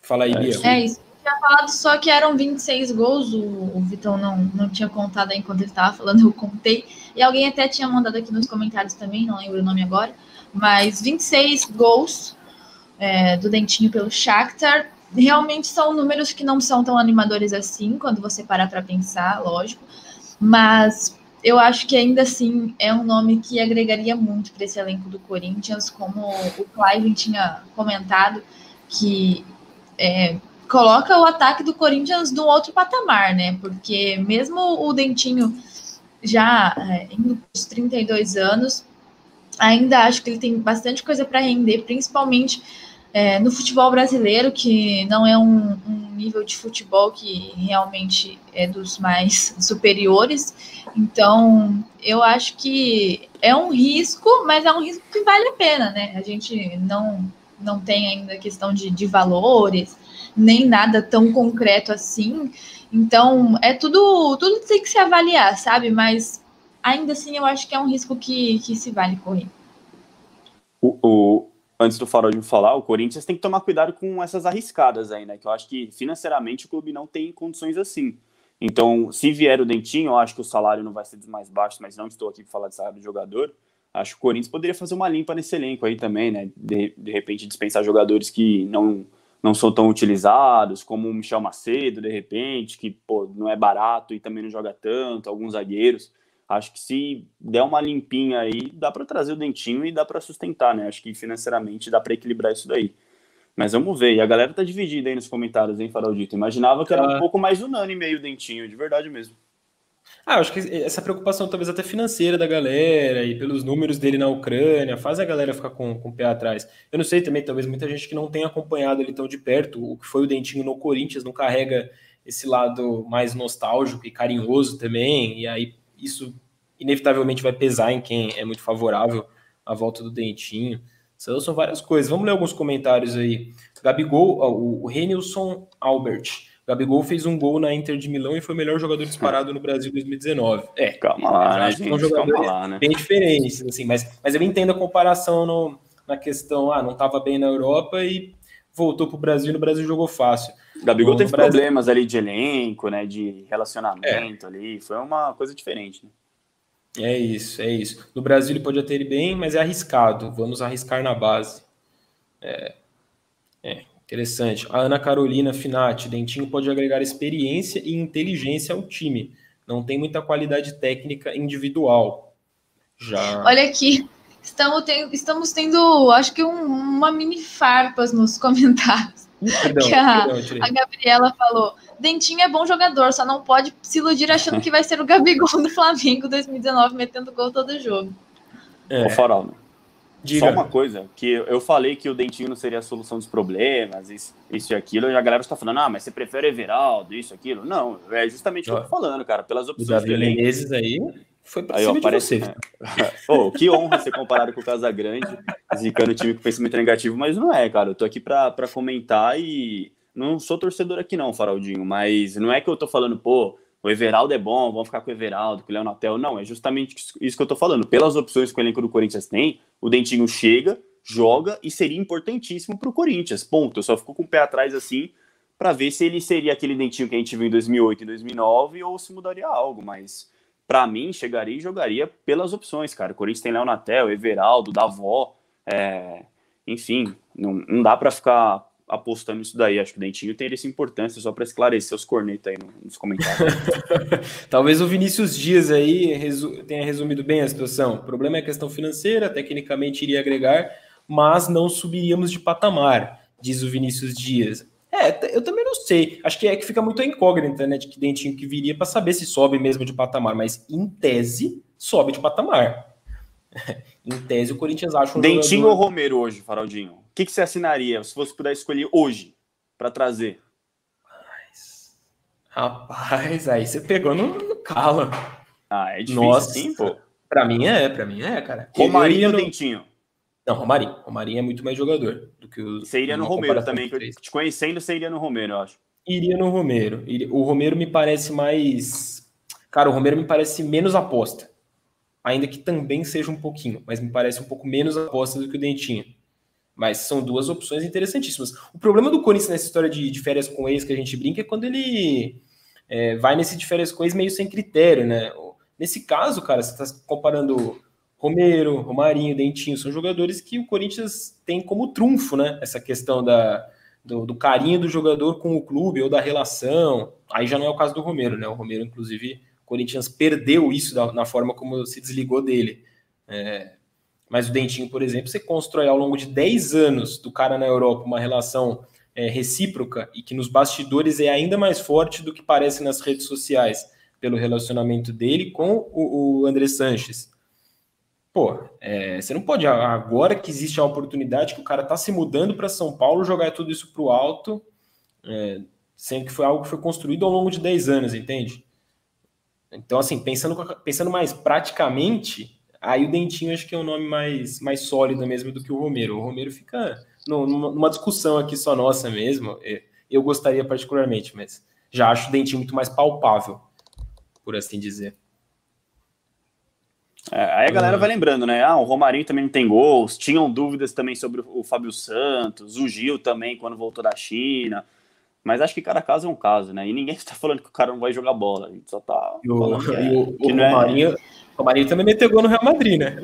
Fala aí, é, Bia. É isso. Eu tinha falado só que eram 26 gols, o, o Vitão não, não tinha contado aí enquanto ele estava falando, eu contei. E alguém até tinha mandado aqui nos comentários também, não lembro o nome agora, mas 26 gols é, do Dentinho pelo Shakhtar realmente são números que não são tão animadores assim, quando você parar para pensar, lógico, mas eu acho que ainda assim é um nome que agregaria muito para esse elenco do Corinthians, como o Clive tinha comentado, que é, coloca o ataque do Corinthians num outro patamar, né? Porque mesmo o Dentinho já é, indo para os 32 anos, ainda acho que ele tem bastante coisa para render, principalmente é, no futebol brasileiro, que não é um, um, nível de futebol que realmente é dos mais (laughs) superiores. Então, eu acho que é um risco, mas é um risco que vale a pena, né? A gente não, não tem ainda questão de, de valores, nem nada tão concreto assim. Então, é tudo, tudo tem que se avaliar, sabe? Mas ainda assim, eu acho que é um risco que, que se vale correr. O, o, antes do Farol de falar, o Corinthians tem que tomar cuidado com essas arriscadas aí, né? Que eu acho que financeiramente o clube não tem condições assim. Então, se vier o Dentinho, eu acho que o salário não vai ser dos mais baixos, mas não estou aqui para falar de salário de jogador. Acho que o Corinthians poderia fazer uma limpa nesse elenco aí também, né? De, de repente dispensar jogadores que não, não são tão utilizados, como o Michel Macedo, de repente, que pô, não é barato e também não joga tanto, alguns zagueiros. Acho que se der uma limpinha aí, dá para trazer o dentinho e dá para sustentar, né? Acho que financeiramente dá para equilibrar isso daí. Mas vamos ver. E a galera tá dividida aí nos comentários, hein, Faraldito? Imaginava que era um pouco mais unânime meio dentinho, de verdade mesmo. Ah, acho que essa preocupação talvez até financeira da galera e pelos números dele na Ucrânia faz a galera ficar com, com o pé atrás. Eu não sei também, talvez muita gente que não tenha acompanhado ele tão de perto, o que foi o Dentinho no Corinthians, não carrega esse lado mais nostálgico e carinhoso também, e aí isso inevitavelmente vai pesar em quem é muito favorável à volta do Dentinho. São, são várias coisas. Vamos ler alguns comentários aí. Gabigol, o, o Renilson Albert. Gabigol fez um gol na Inter de Milão e foi o melhor jogador disparado no Brasil em 2019. É, calma lá, né, gente? São jogadores calma lá, né? bem diferentes, assim, mas, mas eu entendo a comparação no, na questão, ah, não estava bem na Europa e voltou para o Brasil e no Brasil jogou fácil. Gabigol teve Brasil... problemas ali de elenco, né, de relacionamento é. ali, foi uma coisa diferente, né? É isso, é isso. No Brasil ele pode até ir bem, mas é arriscado. Vamos arriscar na base. É, é interessante. A Ana Carolina Finati, Dentinho pode agregar experiência e inteligência ao time. Não tem muita qualidade técnica individual. Já. Olha aqui, estamos, tendo, estamos tendo, acho que um, uma mini farpas nos comentários. Perdão, que a, perdão, a Gabriela falou: Dentinho é bom jogador, só não pode se iludir achando que vai ser o Gabigol do Flamengo 2019, metendo gol todo jogo. É. O Farol, né? Diga. Só uma coisa, que eu falei que o Dentinho não seria a solução dos problemas, isso, isso e aquilo, e a galera está falando, ah, mas você prefere Everaldo, isso, aquilo. Não, é justamente o que eu tô falando, cara, pelas opções do elenco. aí foi pra aí, cima ó, parece, você. oh, (laughs) que honra ser comparado com o Casagrande, zicando o time com pensamento negativo, mas não é, cara. Eu tô aqui pra, pra comentar e não sou torcedor aqui não, Faraldinho, mas não é que eu tô falando, pô, o Everaldo é bom, vamos ficar com o Everaldo, com o Leonatel. Não, é justamente isso que eu tô falando. Pelas opções que o elenco do Corinthians tem, o Dentinho chega, joga e seria importantíssimo para o Corinthians. Ponto. Eu só fico com o pé atrás assim para ver se ele seria aquele Dentinho que a gente viu em 2008 e 2009 ou se mudaria algo, mas para mim chegaria e jogaria pelas opções, cara. O Corinthians tem Leonatel, Everaldo, Davó, é... enfim, não, não dá para ficar apostando nisso daí. Acho que o Dentinho tem essa importância, só para esclarecer os cornetos aí nos comentários. (laughs) Talvez o Vinícius Dias aí resu tenha resumido bem a situação. O problema é a questão financeira, tecnicamente iria agregar, mas não subiríamos de patamar, diz o Vinícius Dias. É, eu também sei. Acho que é que fica muito incógnita, né, de que Dentinho que viria para saber se sobe mesmo de patamar, mas em tese sobe de patamar. (laughs) em tese o Corinthians acha um Dentinho jogador... ou Romero hoje, Faraldinho? que, que você assinaria se você puder escolher hoje para trazer? Rapaz, aí você pegou no, no calo. Ah, é difícil Nossa, assim, pô. Pra mim é, pra mim é, cara. Romarinho ou. Dentinho? Não, Romarinho. Romarinho é muito mais jogador do que o. Você iria no Romero também. Te conhecendo, você iria no Romero, eu acho. Iria no Romero. O Romero me parece mais. Cara, o Romero me parece menos aposta. Ainda que também seja um pouquinho, mas me parece um pouco menos aposta do que o Dentinho. Mas são duas opções interessantíssimas. O problema do Corinthians nessa história de, de férias com ex que a gente brinca é quando ele é, vai nesse de férias com ex meio sem critério, né? Nesse caso, cara, você está comparando Romero, Romarinho, Dentinho, são jogadores que o Corinthians tem como trunfo, né? Essa questão da, do, do, carinho do jogador com o clube ou da relação. Aí já não é o caso do Romero, né? O Romero, inclusive, o Corinthians perdeu isso da, na forma como se desligou dele. É, mas o Dentinho, por exemplo, você constrói ao longo de 10 anos do cara na Europa uma relação é, recíproca e que nos bastidores é ainda mais forte do que parece nas redes sociais, pelo relacionamento dele com o, o André Sanches. Pô, é, você não pode, agora que existe a oportunidade que o cara tá se mudando para São Paulo, jogar tudo isso para o alto, é, sendo que foi algo que foi construído ao longo de 10 anos, entende? Então, assim, pensando, pensando mais praticamente, Aí o Dentinho acho que é um nome mais, mais sólido mesmo do que o Romero. O Romero fica numa discussão aqui só nossa mesmo. É, eu gostaria particularmente, mas já acho o Dentinho muito mais palpável, por assim dizer. É, aí a galera vai lembrando, né? Ah, o Romarinho também não tem gols. Tinham dúvidas também sobre o Fábio Santos, o Gil também, quando voltou da China. Mas acho que cada caso é um caso, né? E ninguém está (laughs) falando que o cara não vai jogar bola. A gente só tá. E o, que, é, o, que o é Romarinho, é... O Marinho também meteu gol no Real Madrid, né?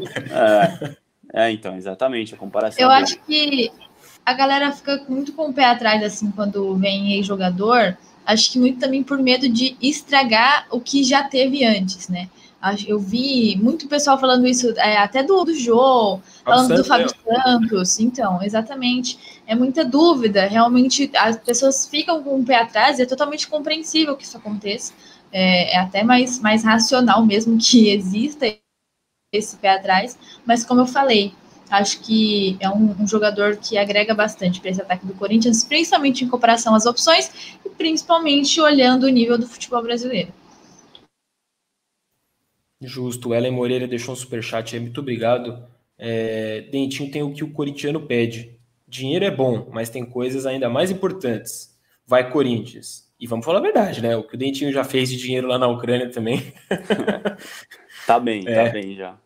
É, é então, exatamente, a comparação. Eu acho que a galera fica muito com o pé atrás, assim, quando vem ex-jogador. Acho que muito também por medo de estragar o que já teve antes, né? Eu vi muito pessoal falando isso, é, até do, do Jô, falando Santos, do Fábio é. Santos. Então, exatamente. É muita dúvida. Realmente, as pessoas ficam com o pé atrás e é totalmente compreensível que isso aconteça é, é até mais, mais racional mesmo (laughs) que exista esse pé atrás, mas como eu falei, acho que é um, um jogador que agrega bastante para esse ataque do Corinthians, principalmente em comparação às opções e principalmente olhando o nível do futebol brasileiro. Justo, Ellen Moreira deixou um superchat aí, muito obrigado. É, Dentinho tem o que o corintiano pede. Dinheiro é bom, mas tem coisas ainda mais importantes. Vai Corinthians. E vamos falar a verdade, né? O que o Dentinho já fez de dinheiro lá na Ucrânia também. (laughs) tá bem, tá é, tá bem já.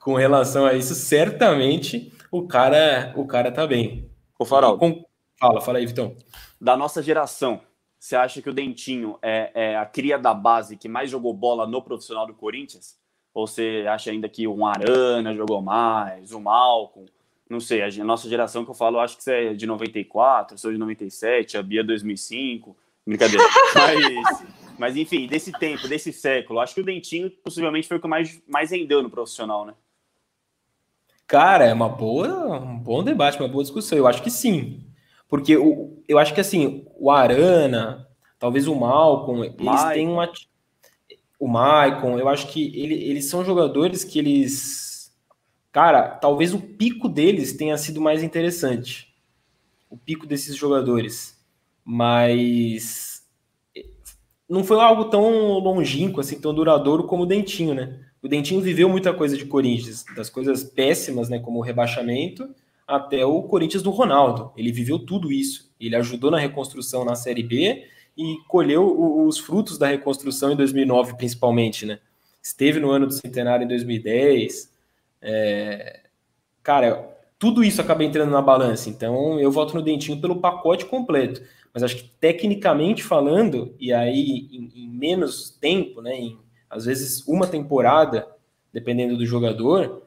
Com relação a isso, certamente o cara, o cara tá bem. Ô, Farol. Com... Fala, fala aí, Vitão. Da nossa geração, você acha que o Dentinho é, é, a cria da base que mais jogou bola no profissional do Corinthians? Ou você acha ainda que o Arana jogou mais, o Malcom? Não sei, a nossa geração que eu falo, acho que você é de 94, eu sou de 97, a Bia 2005. Brincadeira. (laughs) Mas, mas, enfim, desse tempo, desse século, acho que o Dentinho possivelmente foi o que mais, mais rendeu no profissional, né? Cara, é uma boa, um bom debate, uma boa discussão. Eu acho que sim. Porque o, eu acho que assim, o Arana, talvez o Malcolm, eles Maicon. têm uma. O Maicon, eu acho que ele, eles são jogadores que eles. Cara, talvez o pico deles tenha sido mais interessante. O pico desses jogadores mas não foi algo tão longínquo, assim, tão duradouro como o Dentinho, né? O Dentinho viveu muita coisa de Corinthians, das coisas péssimas, né, como o rebaixamento, até o Corinthians do Ronaldo. Ele viveu tudo isso. Ele ajudou na reconstrução na Série B e colheu os frutos da reconstrução em 2009, principalmente, né? Esteve no ano do centenário em 2010. É... Cara, tudo isso acaba entrando na balança. Então, eu voto no Dentinho pelo pacote completo. Mas acho que tecnicamente falando, e aí em, em menos tempo, né? Em, às vezes uma temporada, dependendo do jogador,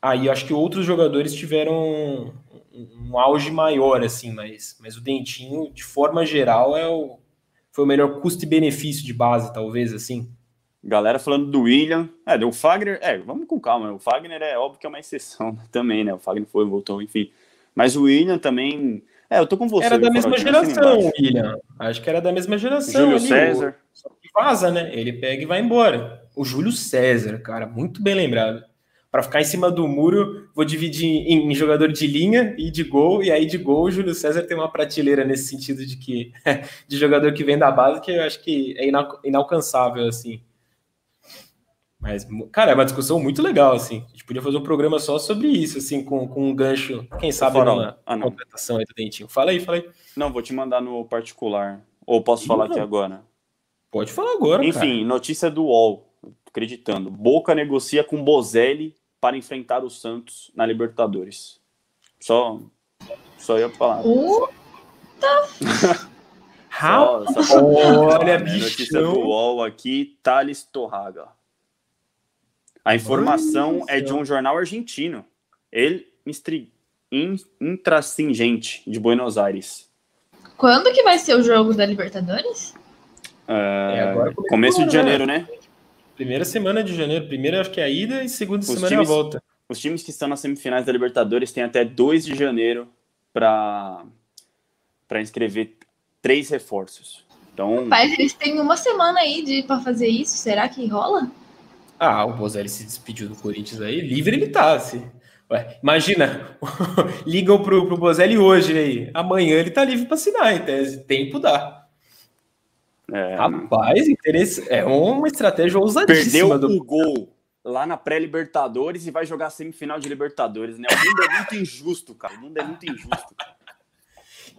aí acho que outros jogadores tiveram um, auge maior, assim, mas, mas o Dentinho, de forma geral, é o, foi o melhor custo e benefício de base, talvez, assim. Galera falando do William. É, o Fagner. É, vamos com calma. O Fagner é óbvio que é uma exceção (laughs) também, né? O Fagner foi, voltou, enfim. Mas o William também. É, eu tô com você. Era da mesma geração, William. Acho que era da mesma geração. Júlio ali, César. O... Só que vaza, né? Ele pega e vai embora. O Júlio César, cara, muito bem lembrado para ficar em cima do muro, vou dividir em, em, jogador de linha e de gol, e aí de gol o Júlio César tem uma prateleira nesse sentido de que (laughs) de jogador que vem da base que eu acho que é inalcançável assim. Mas, cara, é uma discussão muito legal, assim. A gente podia fazer um programa só sobre isso, assim, com, com um gancho, quem sabe, numa ah, completação aí do Dentinho. Fala aí, fala aí. Não, vou te mandar no particular. Ou posso falar não. aqui agora? Pode falar agora, Enfim, cara. notícia do UOL, acreditando. Boca negocia com Bozelli para enfrentar o Santos na Libertadores. Só, só ia falar. Puta! (laughs) só, só, Olha, bicho. Notícia do UOL aqui, Thales Torraga. A informação é de um jornal argentino. Ele intrascingente de Buenos Aires. Quando que vai ser o jogo da Libertadores? É, é agora, começo de janeiro, né? Primeira semana de janeiro. Primeira acho que é a ida e segunda os semana times, é a volta. Os times que estão nas semifinais da Libertadores têm até 2 de janeiro para para inscrever três reforços. Então, Mas eles têm uma semana aí de para fazer isso. Será que rola? Ah, o Bozelli se despediu do Corinthians aí, livre ele tá, assim. Ué, imagina, (laughs) ligam pro, pro Bozelli hoje aí, amanhã ele tá livre para assinar, em tese, tempo dá. É, Rapaz, interesse... é uma estratégia ousadíssima. Perdeu do... o gol lá na pré-Libertadores e vai jogar semifinal de Libertadores, né? O mundo é muito injusto, cara. O mundo é muito injusto.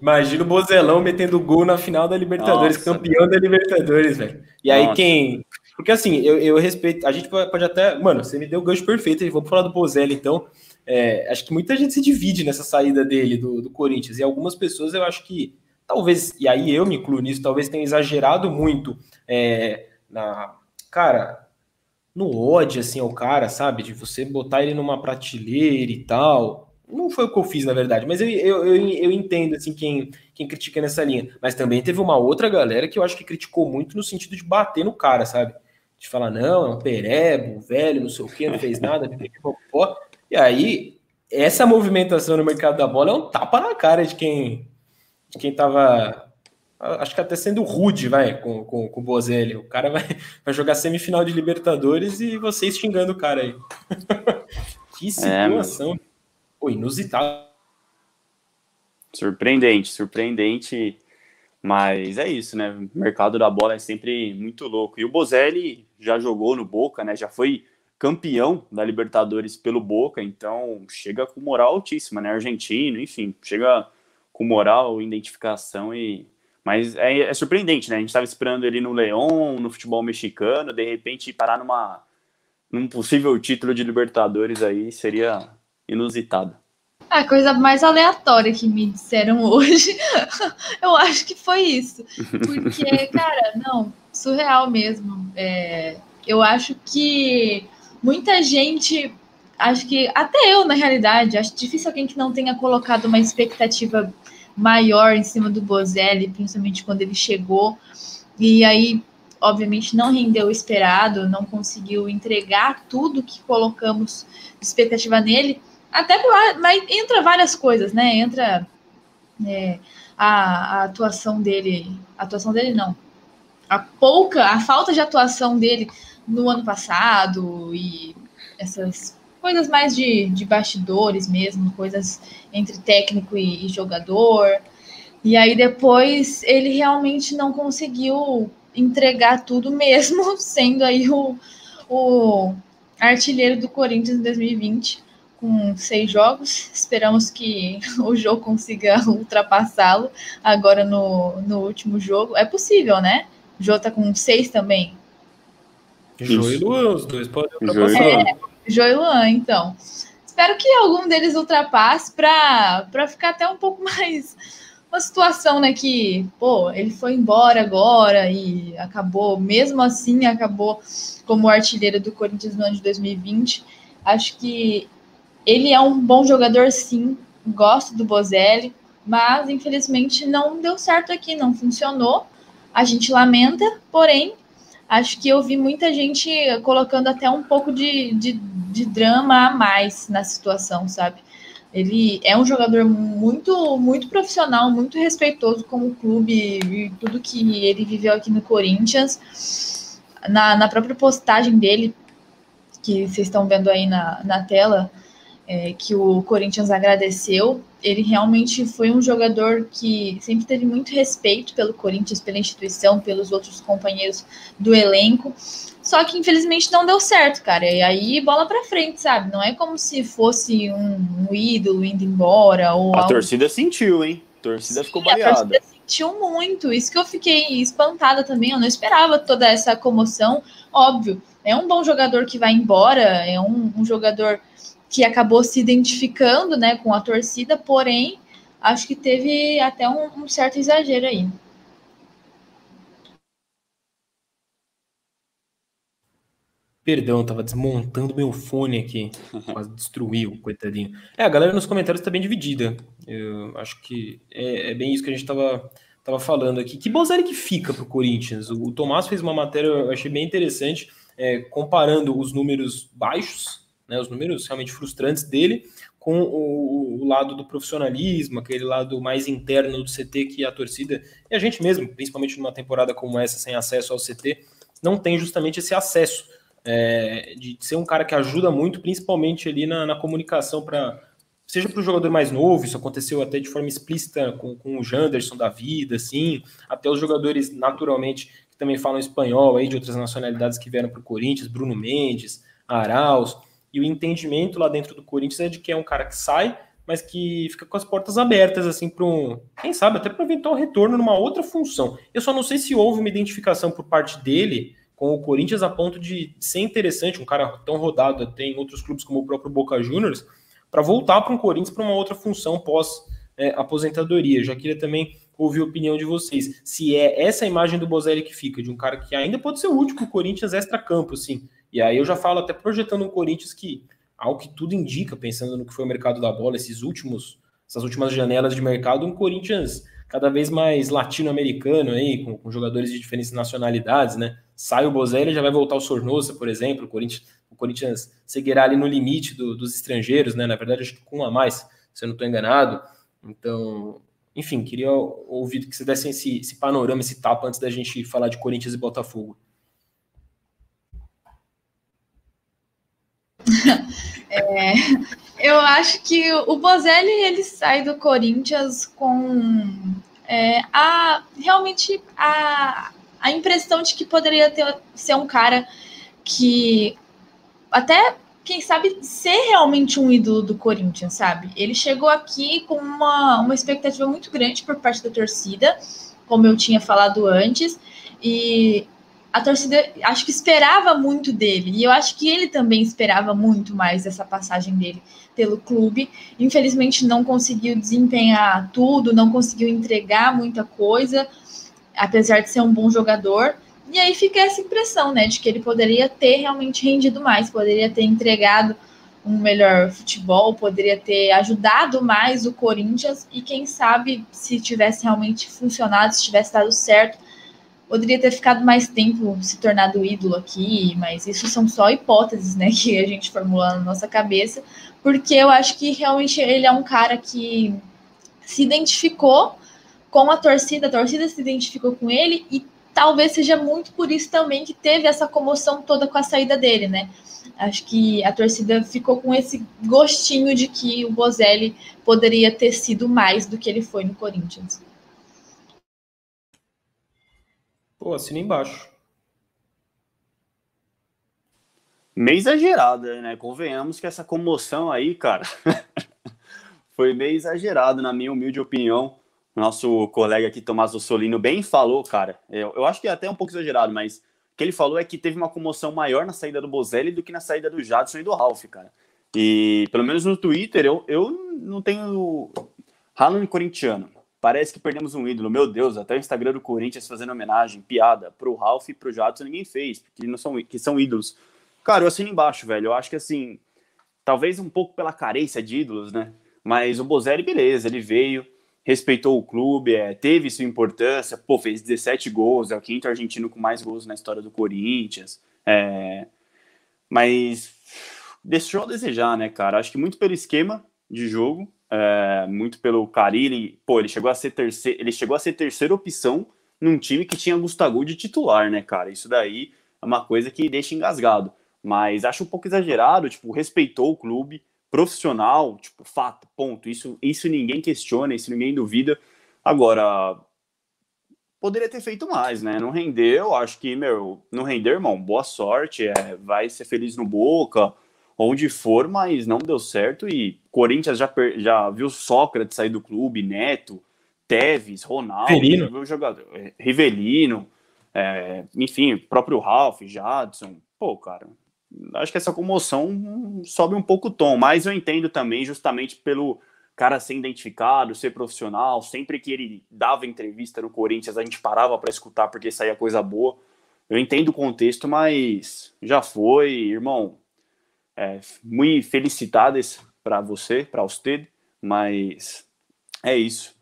Imagina o Bozelão metendo gol na final da Libertadores, Nossa, campeão da Libertadores, velho. E aí Nossa. quem. Porque assim, eu, eu respeito. A gente pode até. Mano, você me deu o gancho perfeito. Vamos falar do Bozelli, então. É, acho que muita gente se divide nessa saída dele do, do Corinthians. E algumas pessoas eu acho que talvez, e aí eu me incluo nisso, talvez tenha exagerado muito é, na. Cara, no ódio, assim, ao cara, sabe? De você botar ele numa prateleira e tal. Não foi o que eu fiz, na verdade, mas eu, eu, eu, eu entendo, assim, quem, quem critica nessa linha. Mas também teve uma outra galera que eu acho que criticou muito no sentido de bater no cara, sabe? De falar, não, é um perebo, velho, não sei o quê, não fez nada, (laughs) e aí, essa movimentação no mercado da bola é um tapa na cara de quem, quem tava. Acho que até sendo rude, vai, com, com, com o Bozelli. O cara vai, (laughs) vai jogar semifinal de Libertadores e vocês xingando o cara aí. (laughs) que é, situação. É, Pô, inusitado. Surpreendente, surpreendente. Mas é isso, né? O mercado da bola é sempre muito louco. E o Bozelli já jogou no Boca, né? Já foi campeão da Libertadores pelo Boca, então chega com moral altíssima, né? Argentino, enfim, chega com moral, identificação e. Mas é, é surpreendente, né? A gente estava esperando ele no Leão, no futebol mexicano, de repente parar numa, num possível título de Libertadores aí seria inusitado. A coisa mais aleatória que me disseram (laughs) hoje, eu acho que foi isso. Porque, (laughs) cara, não, surreal mesmo. É, eu acho que muita gente, acho que até eu, na realidade, acho difícil alguém que não tenha colocado uma expectativa maior em cima do Bozelli, principalmente quando ele chegou. E aí, obviamente, não rendeu o esperado, não conseguiu entregar tudo que colocamos de expectativa nele. Até mas entra várias coisas, né? Entra é, a, a atuação dele, a atuação dele não, a pouca, a falta de atuação dele no ano passado e essas coisas mais de, de bastidores mesmo, coisas entre técnico e, e jogador. E aí depois ele realmente não conseguiu entregar tudo mesmo, (laughs) sendo aí o, o artilheiro do Corinthians em 2020, com seis jogos. Esperamos que (laughs) o jogo consiga (laughs) ultrapassá-lo agora no, no último jogo. É possível, né? O Jô tá com seis também. Jô e Luan, os dois podem ultrapassar. É, Jô e Luan, então. Espero que algum deles ultrapasse para ficar até um pouco (laughs) mais uma situação, né, que, pô, ele foi embora agora e acabou, mesmo assim, acabou como artilheiro do Corinthians no ano de 2020. Acho que ele é um bom jogador, sim, gosto do Bozelli, mas infelizmente não deu certo aqui, não funcionou. A gente lamenta, porém, acho que eu vi muita gente colocando até um pouco de, de, de drama a mais na situação, sabe? Ele é um jogador muito, muito profissional, muito respeitoso com o clube e tudo que ele viveu aqui no Corinthians. Na, na própria postagem dele, que vocês estão vendo aí na, na tela, é, que o Corinthians agradeceu, ele realmente foi um jogador que sempre teve muito respeito pelo Corinthians, pela instituição, pelos outros companheiros do elenco. Só que infelizmente não deu certo, cara. E aí bola para frente, sabe? Não é como se fosse um, um ídolo indo embora ou A algo... torcida sentiu, hein? A torcida Sim, ficou baleada. A torcida sentiu muito. Isso que eu fiquei espantada também. Eu não esperava toda essa comoção. Óbvio, é um bom jogador que vai embora, é um, um jogador que acabou se identificando, né, com a torcida. Porém, acho que teve até um, um certo exagero aí. Perdão, tava desmontando meu fone aqui. (laughs) Quase destruiu, coitadinho. É, a galera nos comentários tá bem dividida. Eu acho que é, é bem isso que a gente tava, tava falando aqui. Que Bozelli que fica pro Corinthians? O, o Tomás fez uma matéria, eu achei bem interessante, é, comparando os números baixos, né, os números realmente frustrantes dele, com o, o, lado do profissionalismo, aquele lado mais interno do CT que a torcida, e a gente mesmo, principalmente numa temporada como essa, sem acesso ao CT, não tem justamente esse acesso é, de ser um cara que ajuda muito, principalmente ali na, na comunicação para seja para o jogador mais novo, isso aconteceu até de forma explícita com, com o Janderson da vida, assim, até os jogadores naturalmente que também falam espanhol aí de outras nacionalidades que vieram para o Corinthians, Bruno Mendes, Arauz, e o entendimento lá dentro do Corinthians é de que é um cara que sai, mas que fica com as portas abertas, assim, para um, quem sabe, até para eventual retorno numa outra função. Eu só não sei se houve uma identificação por parte dele com o Corinthians a ponto de ser interessante, um cara tão rodado até em outros clubes como o próprio Boca Juniors, para voltar para um Corinthians para uma outra função pós é, aposentadoria. Já queria também ouvir a opinião de vocês. Se é essa imagem do Bozelli que fica, de um cara que ainda pode ser útil para o Corinthians extra-campo, assim. E aí eu já falo até projetando um Corinthians que, ao que tudo indica, pensando no que foi o mercado da bola, esses últimos, essas últimas janelas de mercado, um Corinthians cada vez mais latino-americano aí, com, com, jogadores de diferentes nacionalidades, né? Sai o Bozelli, já vai voltar o Sornosa, por exemplo, o Corinthians, o Corinthians seguirá ali no limite do, dos estrangeiros, né? Na verdade, acho que com um a mais, se eu não estou enganado. Então, enfim, queria ouvir que você desse esse, esse panorama, esse tapa antes da gente falar de Corinthians e Botafogo. (laughs) É, eu acho que o Bozelli ele sai do Corinthians com é, a realmente a, a impressão de que poderia ter, ser um cara que até quem sabe ser realmente um ídolo do Corinthians, sabe? Ele chegou aqui com uma, uma expectativa muito grande por parte da torcida, como eu tinha falado antes, e a torcida acho que esperava muito dele, e eu acho que ele também esperava muito mais dessa passagem dele pelo clube. Infelizmente não conseguiu desempenhar tudo, não conseguiu entregar muita coisa, apesar de ser um bom jogador. E aí fica essa impressão, né, de que ele poderia ter realmente rendido mais, poderia ter entregado um melhor futebol, poderia ter ajudado mais o Corinthians e quem sabe se tivesse realmente funcionado, se tivesse dado certo, poderia ter ficado mais tempo se tornado ídolo aqui, mas isso são só hipóteses, né, (laughs) que a gente formula na nossa cabeça, porque eu acho que realmente ele é um cara que se identificou com a torcida, a torcida se identificou com ele e talvez seja muito por isso também que teve essa comoção toda com a saída dele, né? Acho que a torcida ficou com esse gostinho de que o Bozelli poderia ter sido mais do que ele foi no Corinthians. Pô, assina embaixo. Meio exagerada, né? Convenhamos que essa comoção aí, cara, (laughs) foi meio exagerado, na minha humilde opinião. Nosso colega aqui, Tomás Ossolino, bem falou, cara. Eu, eu acho que é até um pouco exagerado, mas o que ele falou é que teve uma comoção maior na saída do Bozelli do que na saída do Jadson e do Ralph, cara. E pelo menos no Twitter, eu, eu não tenho. Haaland corintiano. Parece que perdemos um ídolo. Meu Deus, até o Instagram do Corinthians fazendo homenagem, piada, pro Ralph e pro Jadson ninguém fez, porque não são, que são ídolos. Cara, eu assino embaixo, velho. Eu acho que assim, talvez um pouco pela carência de ídolos, né? Mas o Bozelli, beleza, ele veio, respeitou o clube, é, teve sua importância, pô, fez 17 gols, é o quinto argentino com mais gols na história do Corinthians. É, mas deixou a desejar, né, cara? Acho que muito pelo esquema de jogo, é, muito pelo Carilli, pô, ele chegou a ser terceiro, ele chegou a ser terceira opção num time que tinha Gustavo de titular, né, cara? Isso daí é uma coisa que deixa engasgado. Mas acho um pouco exagerado, tipo, respeitou o clube, profissional, tipo, fato, ponto. Isso, isso ninguém questiona, isso ninguém duvida. Agora, poderia ter feito mais, né? Não rendeu, acho que, meu, não render, irmão, boa sorte, é, vai ser feliz no Boca, onde for, mas não deu certo. E Corinthians já, já viu Sócrates sair do clube, Neto, Teves, Ronaldo, Rivelino, jogador, é, Rivelino é, enfim, próprio Ralph, Jadson. Pô, cara, acho que essa comoção sobe um pouco o tom, mas eu entendo também, justamente pelo cara ser identificado, ser profissional, sempre que ele dava entrevista no Corinthians, a gente parava para escutar porque saía coisa boa. Eu entendo o contexto, mas já foi, irmão. É, muito felicitadas para você, para você, mas é isso.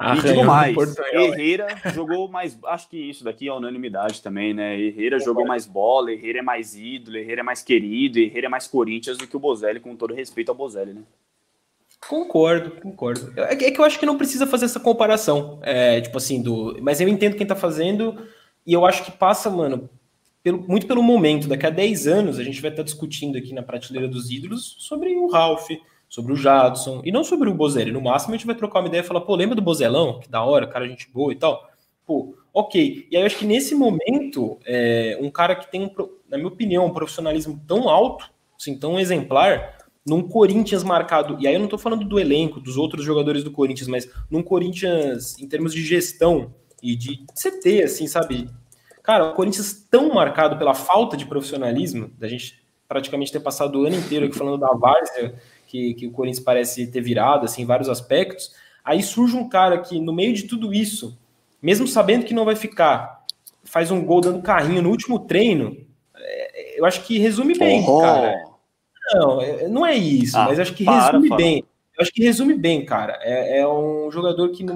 e digo mais, Herrera jogou mais, acho que isso daqui é unanimidade também, né? Herrera jogou mais bola, Herrera é mais ídolo, Herrera é mais querido, Herrera é mais Corinthians do que o Bozelli, com todo respeito ao Bozelli, né? Concordo, concordo. É, é que eu acho que não precisa fazer essa comparação, é, tipo assim, do. Mas eu entendo quem tá fazendo, e eu acho que passa, mano, pelo, muito pelo momento. Daqui a 10 anos a gente vai estar discutindo aqui na prateleira dos ídolos sobre o Ralph, sobre o Jadson, e não sobre o Bozelli. No máximo a gente vai trocar uma ideia e falar, pô, lembra do Bozelão? Que da hora, cara, gente boa e tal. Pô, ok. E aí eu acho que nesse momento, é, um cara que tem, um, na minha opinião, um profissionalismo tão alto, assim, tão exemplar, num Corinthians marcado, e aí eu não tô falando do elenco, dos outros jogadores do Corinthians, mas num Corinthians, em termos de gestão e de CT, assim, sabe? Cara, o Corinthians tão marcado pela falta de profissionalismo, da gente praticamente ter passado o ano inteiro aqui falando da várzea, que, que o Corinthians parece ter virado, assim, em vários aspectos. Aí surge um cara que, no meio de tudo isso, mesmo sabendo que não vai ficar, faz um gol dando carrinho no último treino. É, eu acho que resume bem, oh. cara. Não, é, não é isso, ah, mas acho que resume para, bem. Eu acho que resume bem, cara. É, é um jogador que,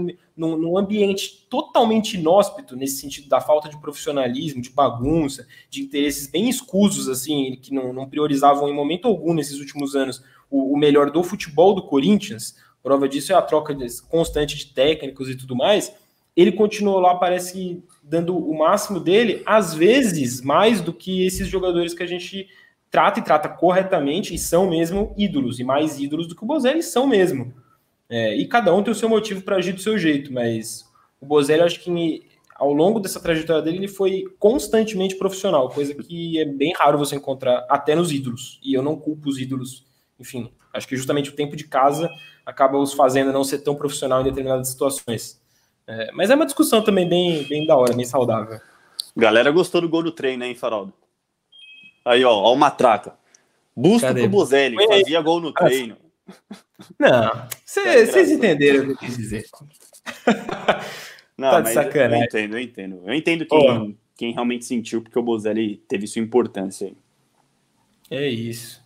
num, num, ambiente totalmente inóspito, nesse sentido da falta de profissionalismo, de bagunça, de interesses bem escusos, assim, que não, não priorizavam em momento algum nesses últimos anos o, o, melhor do futebol do Corinthians, prova disso é a troca constante de técnicos e tudo mais. Ele continuou lá, parece dando o máximo dele, às vezes mais do que esses jogadores que a gente trata e trata corretamente e são mesmo ídolos, e mais ídolos do que o Bozelli são mesmo. É, e cada um tem o seu motivo para agir do seu jeito, mas o Bozelli, acho que ao longo dessa trajetória dele, ele foi constantemente profissional, coisa que é bem raro você encontrar até nos ídolos. E eu não culpo os ídolos enfim, acho que justamente o tempo de casa acaba os fazendo não ser tão profissional em determinadas situações. É, mas é uma discussão também bem, bem da hora, bem saudável. Galera gostou do gol do treino, hein, Faroldo? Aí, ó, ó o Matraca. Busto pro Bozelli, fazia gol no treino. Não, vocês entenderam o que eu quis dizer. Não, tá de sacanagem. Eu entendo, eu entendo. Eu entendo quem, quem realmente sentiu, porque o Bozelli teve sua importância aí. É isso.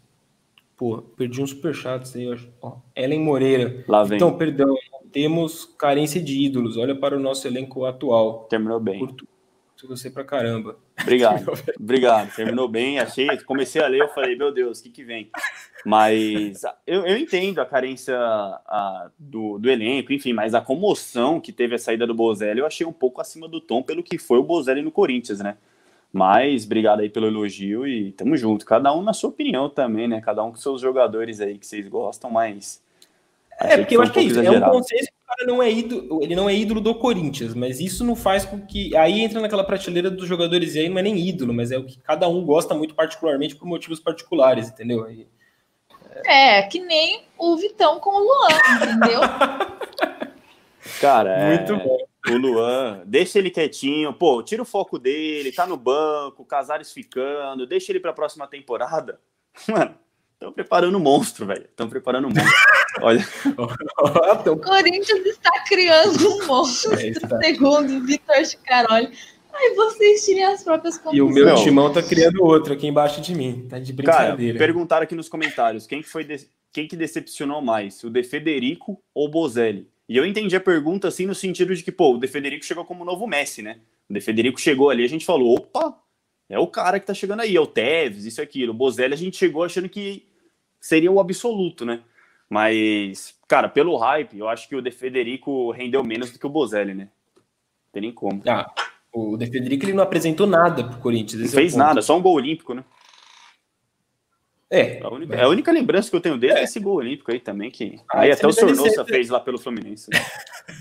Pô, perdi um superchat aí, ó. Ellen Moreira. Lá vem. Então, perdão, temos carência de ídolos. Olha para o nosso elenco atual. Terminou bem. Curto, você pra caramba. Obrigado, (laughs) obrigado. Terminou bem, achei. Comecei a ler, eu falei, meu Deus, o que, que vem? Mas eu, eu entendo a carência a, do, do elenco, enfim, mas a comoção que teve a saída do Bozelli eu achei um pouco acima do tom pelo que foi o Bozelli no Corinthians, né? Mas obrigado aí pelo elogio e tamo junto. Cada um na sua opinião também, né? Cada um com seus jogadores aí que vocês gostam, mas. É, porque eu acho que é isso. É um consenso cara não é ídolo, ele não é ídolo do Corinthians, mas isso não faz com que. Aí entra naquela prateleira dos jogadores, e aí não é nem ídolo, mas é o que cada um gosta muito particularmente por motivos particulares, entendeu? Aí, é... é, que nem o Vitão com o Luan, entendeu? (laughs) Cara, é... muito bom. O Luan, deixa ele quietinho, pô, tira o foco dele, tá no banco, Casares ficando, deixa ele pra próxima temporada. (laughs) Mano, Estão preparando um monstro, velho. Estão preparando um monstro. Olha. (laughs) o Corinthians está criando um monstro, é, segundo Vitor Chicaroli. Aí vocês tirem as próprias conclusões. E o meu timão tá criando outro aqui embaixo de mim. Tá de brincadeira. Cara, perguntaram aqui nos comentários quem que foi de... quem que decepcionou mais, o De Federico ou o Bozelli? E eu entendi a pergunta assim no sentido de que, pô, o De Federico chegou como novo Messi, né? O De Federico chegou ali, a gente falou, opa, é o cara que tá chegando aí, é o Tevez, isso e aquilo. O Bozelli a gente chegou achando que seria o absoluto, né? Mas, cara, pelo hype, eu acho que o De Federico rendeu menos do que o Bozelli, né? Não tem nem como. Ah, o De Federico ele não apresentou nada pro Corinthians. Não fez é nada, só um gol olímpico, né? É. A única, é. a única lembrança que eu tenho dele é, é esse gol olímpico aí também, que ah, aí até o Sornosa fez lá pelo Fluminense. Né?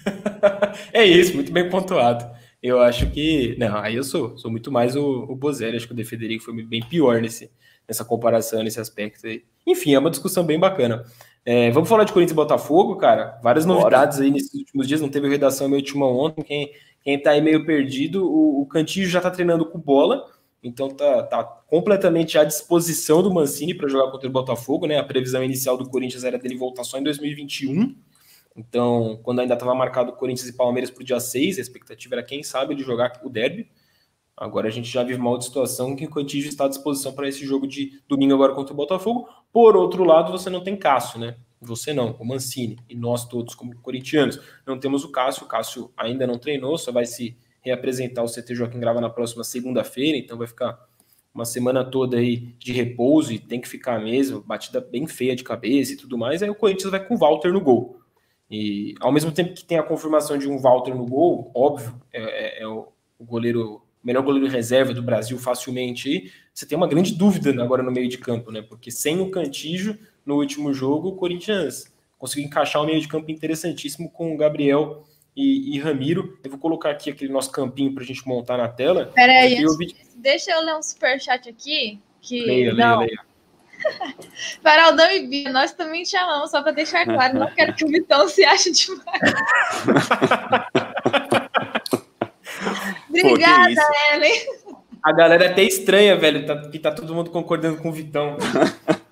(laughs) é isso, muito bem pontuado. Eu acho que. Não, aí eu sou, sou muito mais o, o Bozelli, acho que o De Federico foi bem pior nesse, nessa comparação, nesse aspecto aí. Enfim, é uma discussão bem bacana. É, vamos falar de Corinthians e Botafogo, cara. Várias Bora. novidades aí nesses últimos dias. Não teve redação meio última ontem. Quem, quem tá aí meio perdido, o, o Cantillo já tá treinando com bola. Então tá, tá completamente à disposição do Mancini para jogar contra o Botafogo, né? A previsão inicial do Corinthians era dele voltar só em 2021. Então, quando ainda estava marcado Corinthians e Palmeiras para o dia 6, a expectativa era quem sabe ele jogar o derby. Agora a gente já vive uma outra situação que o Cantígio está à disposição para esse jogo de domingo agora contra o Botafogo. Por outro lado, você não tem Cássio, né? Você não, o Mancini e nós todos como corintianos não temos o Cássio. O Cássio ainda não treinou, só vai se reapresentar o CT Joaquim Grava na próxima segunda-feira, então vai ficar uma semana toda aí de repouso e tem que ficar mesmo, batida bem feia de cabeça e tudo mais. Aí o Corinthians vai com o Walter no gol. E ao mesmo tempo que tem a confirmação de um Walter no gol, óbvio, é, é, é o, goleiro melhor goleiro reserva do Brasil facilmente você tem uma grande dúvida agora no meio de campo, né? Porque sem o Cantígio, no último jogo, o Corinthians conseguiu encaixar um meio de campo interessantíssimo com o Gabriel e, e Ramiro. Eu vou colocar aqui aquele nosso campinho para a gente montar na tela. Peraí, eu vi... deixa eu ler um superchat aqui. Que... Leia, leia, leia. (laughs) Faraldão e Bia, nós também te amamos, só para deixar claro, não quero que o Vitão se ache demais. (laughs) Obrigada, Pô, Ellen. A galera é até estranha, velho, tá, que tá todo mundo concordando com o Vitão. (laughs)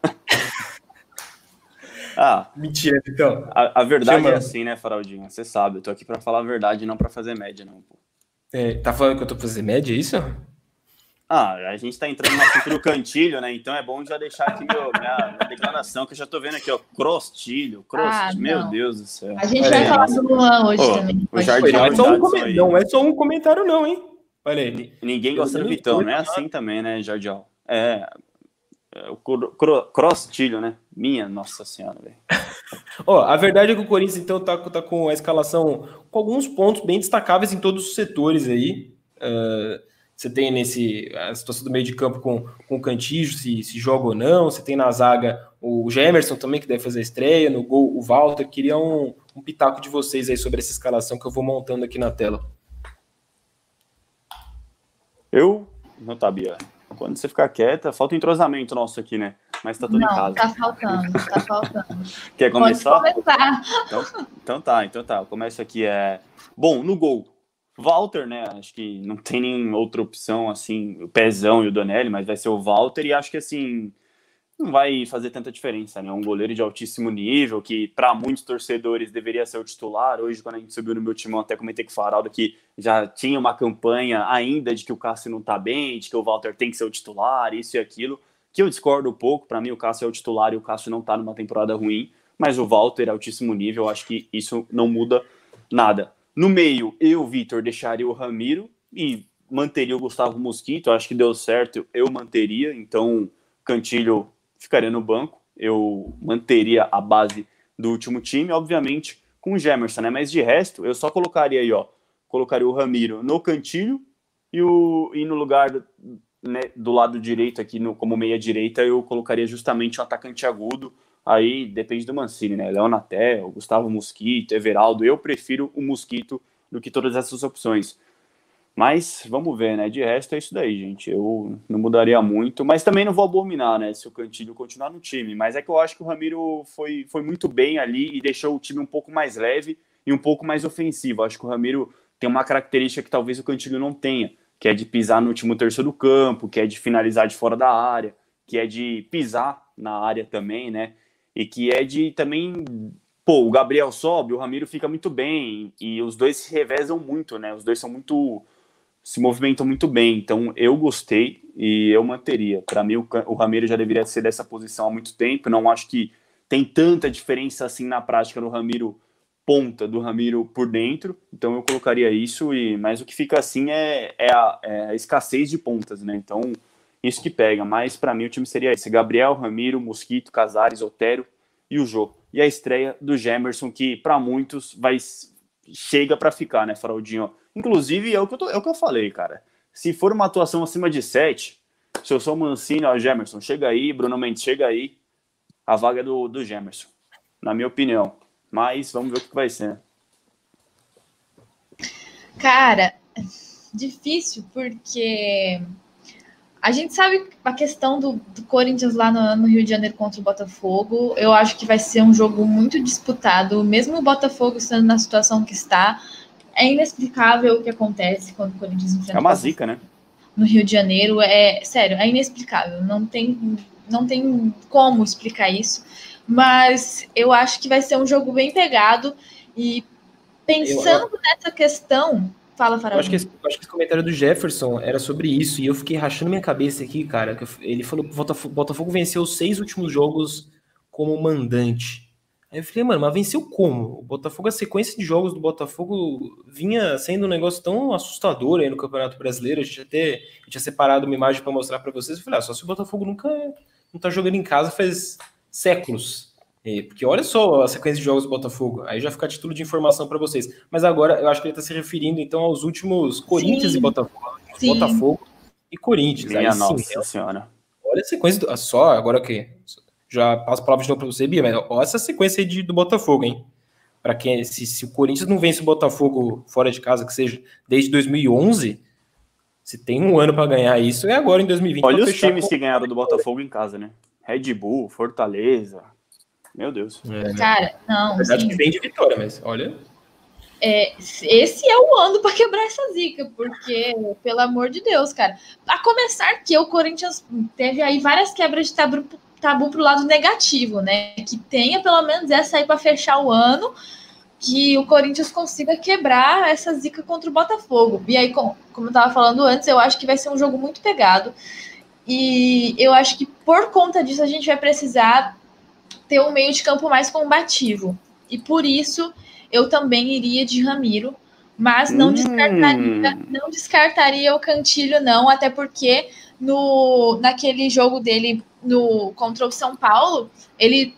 ah, mentira, Vitão. A, a verdade Chama. é assim, né, Faraldinho? Você sabe, eu tô aqui para falar a verdade, não para fazer média, não. Pô. É, tá falando que eu tô pra fazer média, é isso? Ah, a gente tá entrando no assunto do cantilho, né? Então é bom já deixar aqui meu, minha, minha declaração, que eu já tô vendo aqui, ó. Crostilho, crost... Ah, meu Deus do céu. A gente vai falar do Luan hoje oh, também. O Jardim não, é só um com... não é só um comentário, não, hein? Olha aí. Ninguém gosta do Vitão, não é assim também, né, Jardim? É, é. O cro, crostilho, né? Minha nossa senhora, velho. (laughs) Ó, a verdade é que o Corinthians, então, tá, tá com a escalação com alguns pontos bem destacáveis em todos os setores aí. Uh, você tem nesse a situação do meio de campo com, com o Cantijo, se, se joga ou não. Você tem na zaga o Gemerson também, que deve fazer a estreia. No gol, o Walter. Queria um, um pitaco de vocês aí sobre essa escalação que eu vou montando aqui na tela. Eu, não tá, Bia. Quando você ficar quieta, falta entrosamento nosso aqui, né? Mas tá tudo não, em casa. Tá faltando, tá faltando. (laughs) Quer começar? Pode começar. Então, então tá, então tá. Eu começo aqui. É... Bom, no gol, Walter, né? Acho que não tem nenhuma outra opção, assim, o Pezão e o Donelli, mas vai ser o Walter, e acho que, assim, não vai fazer tanta diferença, né? Um goleiro de altíssimo nível, que para muitos torcedores deveria ser o titular. Hoje, quando a gente subiu no meu timão, até comentei com o Faraldo que já tinha uma campanha ainda de que o Cássio não tá bem, de que o Walter tem que ser o titular, isso e aquilo, que eu discordo um pouco. Para mim, o Cássio é o titular e o Cássio não tá numa temporada ruim, mas o Walter é altíssimo nível, acho que isso não muda nada. No meio, eu, Vitor, deixaria o Ramiro e manteria o Gustavo Mosquito. Acho que deu certo, eu manteria. Então, Cantilho ficaria no banco. Eu manteria a base do último time, obviamente, com o Gemerson, né? Mas de resto, eu só colocaria aí, ó. Colocaria o Ramiro no Cantilho e, o, e no lugar né, do lado direito aqui, no, como meia direita, eu colocaria justamente o um atacante agudo, Aí depende do Mancini, né? Leonatel, Gustavo Mosquito, Everaldo. Eu prefiro o Mosquito do que todas essas opções. Mas vamos ver, né? De resto é isso daí, gente. Eu não mudaria muito, mas também não vou abominar, né? Se o Cantilho continuar no time. Mas é que eu acho que o Ramiro foi, foi muito bem ali e deixou o time um pouco mais leve e um pouco mais ofensivo. Acho que o Ramiro tem uma característica que talvez o Cantilho não tenha, que é de pisar no último terço do campo, que é de finalizar de fora da área, que é de pisar na área também, né? E que é de também. Pô, o Gabriel sobe, o Ramiro fica muito bem, e os dois se revezam muito, né? Os dois são muito. Se movimentam muito bem. Então eu gostei e eu manteria. Para mim, o, o Ramiro já deveria ser dessa posição há muito tempo. Não acho que tem tanta diferença assim na prática no Ramiro ponta do Ramiro por dentro, então eu colocaria isso, e mas o que fica assim é, é, a, é a escassez de pontas, né? Então isso que pega. Mas para mim o time seria esse: Gabriel, Ramiro, Mosquito, Casares, Otero e o Jô. E a estreia do Gemerson, que para muitos vai chega para ficar, né, Faraldinho? Inclusive, é o, que eu tô, é o que eu falei, cara. Se for uma atuação acima de 7, se eu sou Mancini, ó, Gemerson, chega aí, Bruno Mendes, chega aí. A vaga é do, do Gemerson, na minha opinião. Mas vamos ver o que vai ser. Cara, difícil, porque a gente sabe a questão do, do Corinthians lá no, no, Rio de Janeiro contra o Botafogo. Eu acho que vai ser um jogo muito disputado, mesmo o Botafogo estando na situação que está. É inexplicável o que acontece quando o Corinthians enfrenta. É uma zica, né? No Rio de Janeiro, é sério, é inexplicável. Não tem, não tem como explicar isso. Mas eu acho que vai ser um jogo bem pegado. E pensando eu, eu... nessa questão, Fala, Farol. Acho que, esse, acho que esse comentário do Jefferson era sobre isso, e eu fiquei rachando minha cabeça aqui, cara. Que ele falou que o Botafogo, Botafogo venceu os seis últimos jogos como mandante. Aí eu falei, mano, mas venceu como? O Botafogo, a sequência de jogos do Botafogo vinha sendo um negócio tão assustador aí no Campeonato Brasileiro. A gente até tinha separado uma imagem para mostrar para vocês. Eu falei, ah, só se o Botafogo nunca não tá jogando em casa faz séculos. É, porque olha só a sequência de jogos do Botafogo, aí já fica a título de informação para vocês. Mas agora eu acho que ele está se referindo então aos últimos Corinthians sim, e Botafogo, sim. Botafogo e Corinthians. Minha aí, nossa sim, senhora. Olha a sequência, do, só agora que já passo a palavra de novo para você, Bia, mas olha essa sequência aí de, do Botafogo, hein? Para quem se, se, o Corinthians não vence o Botafogo fora de casa, que seja desde 2011, se tem um ano para ganhar isso, é agora em 2020. Olha os times com... que ganharam do Botafogo em casa, né? Red Bull, Fortaleza, meu Deus. É, Cara, não. Na verdade, que vem de vitória, mas olha. É, esse é o ano para quebrar essa zica, porque, pelo amor de Deus, cara. A começar que o Corinthians teve aí várias quebras de tabu, tabu pro lado negativo, né? Que tenha pelo menos essa aí para fechar o ano, que o Corinthians consiga quebrar essa zica contra o Botafogo. E aí, como, como eu tava falando antes, eu acho que vai ser um jogo muito pegado. E eu acho que por conta disso a gente vai precisar ter um meio de campo mais combativo. E por isso eu também iria de Ramiro, mas não, hum. descartaria, não descartaria o Cantilho, não, até porque no, naquele jogo dele no contra o São Paulo, ele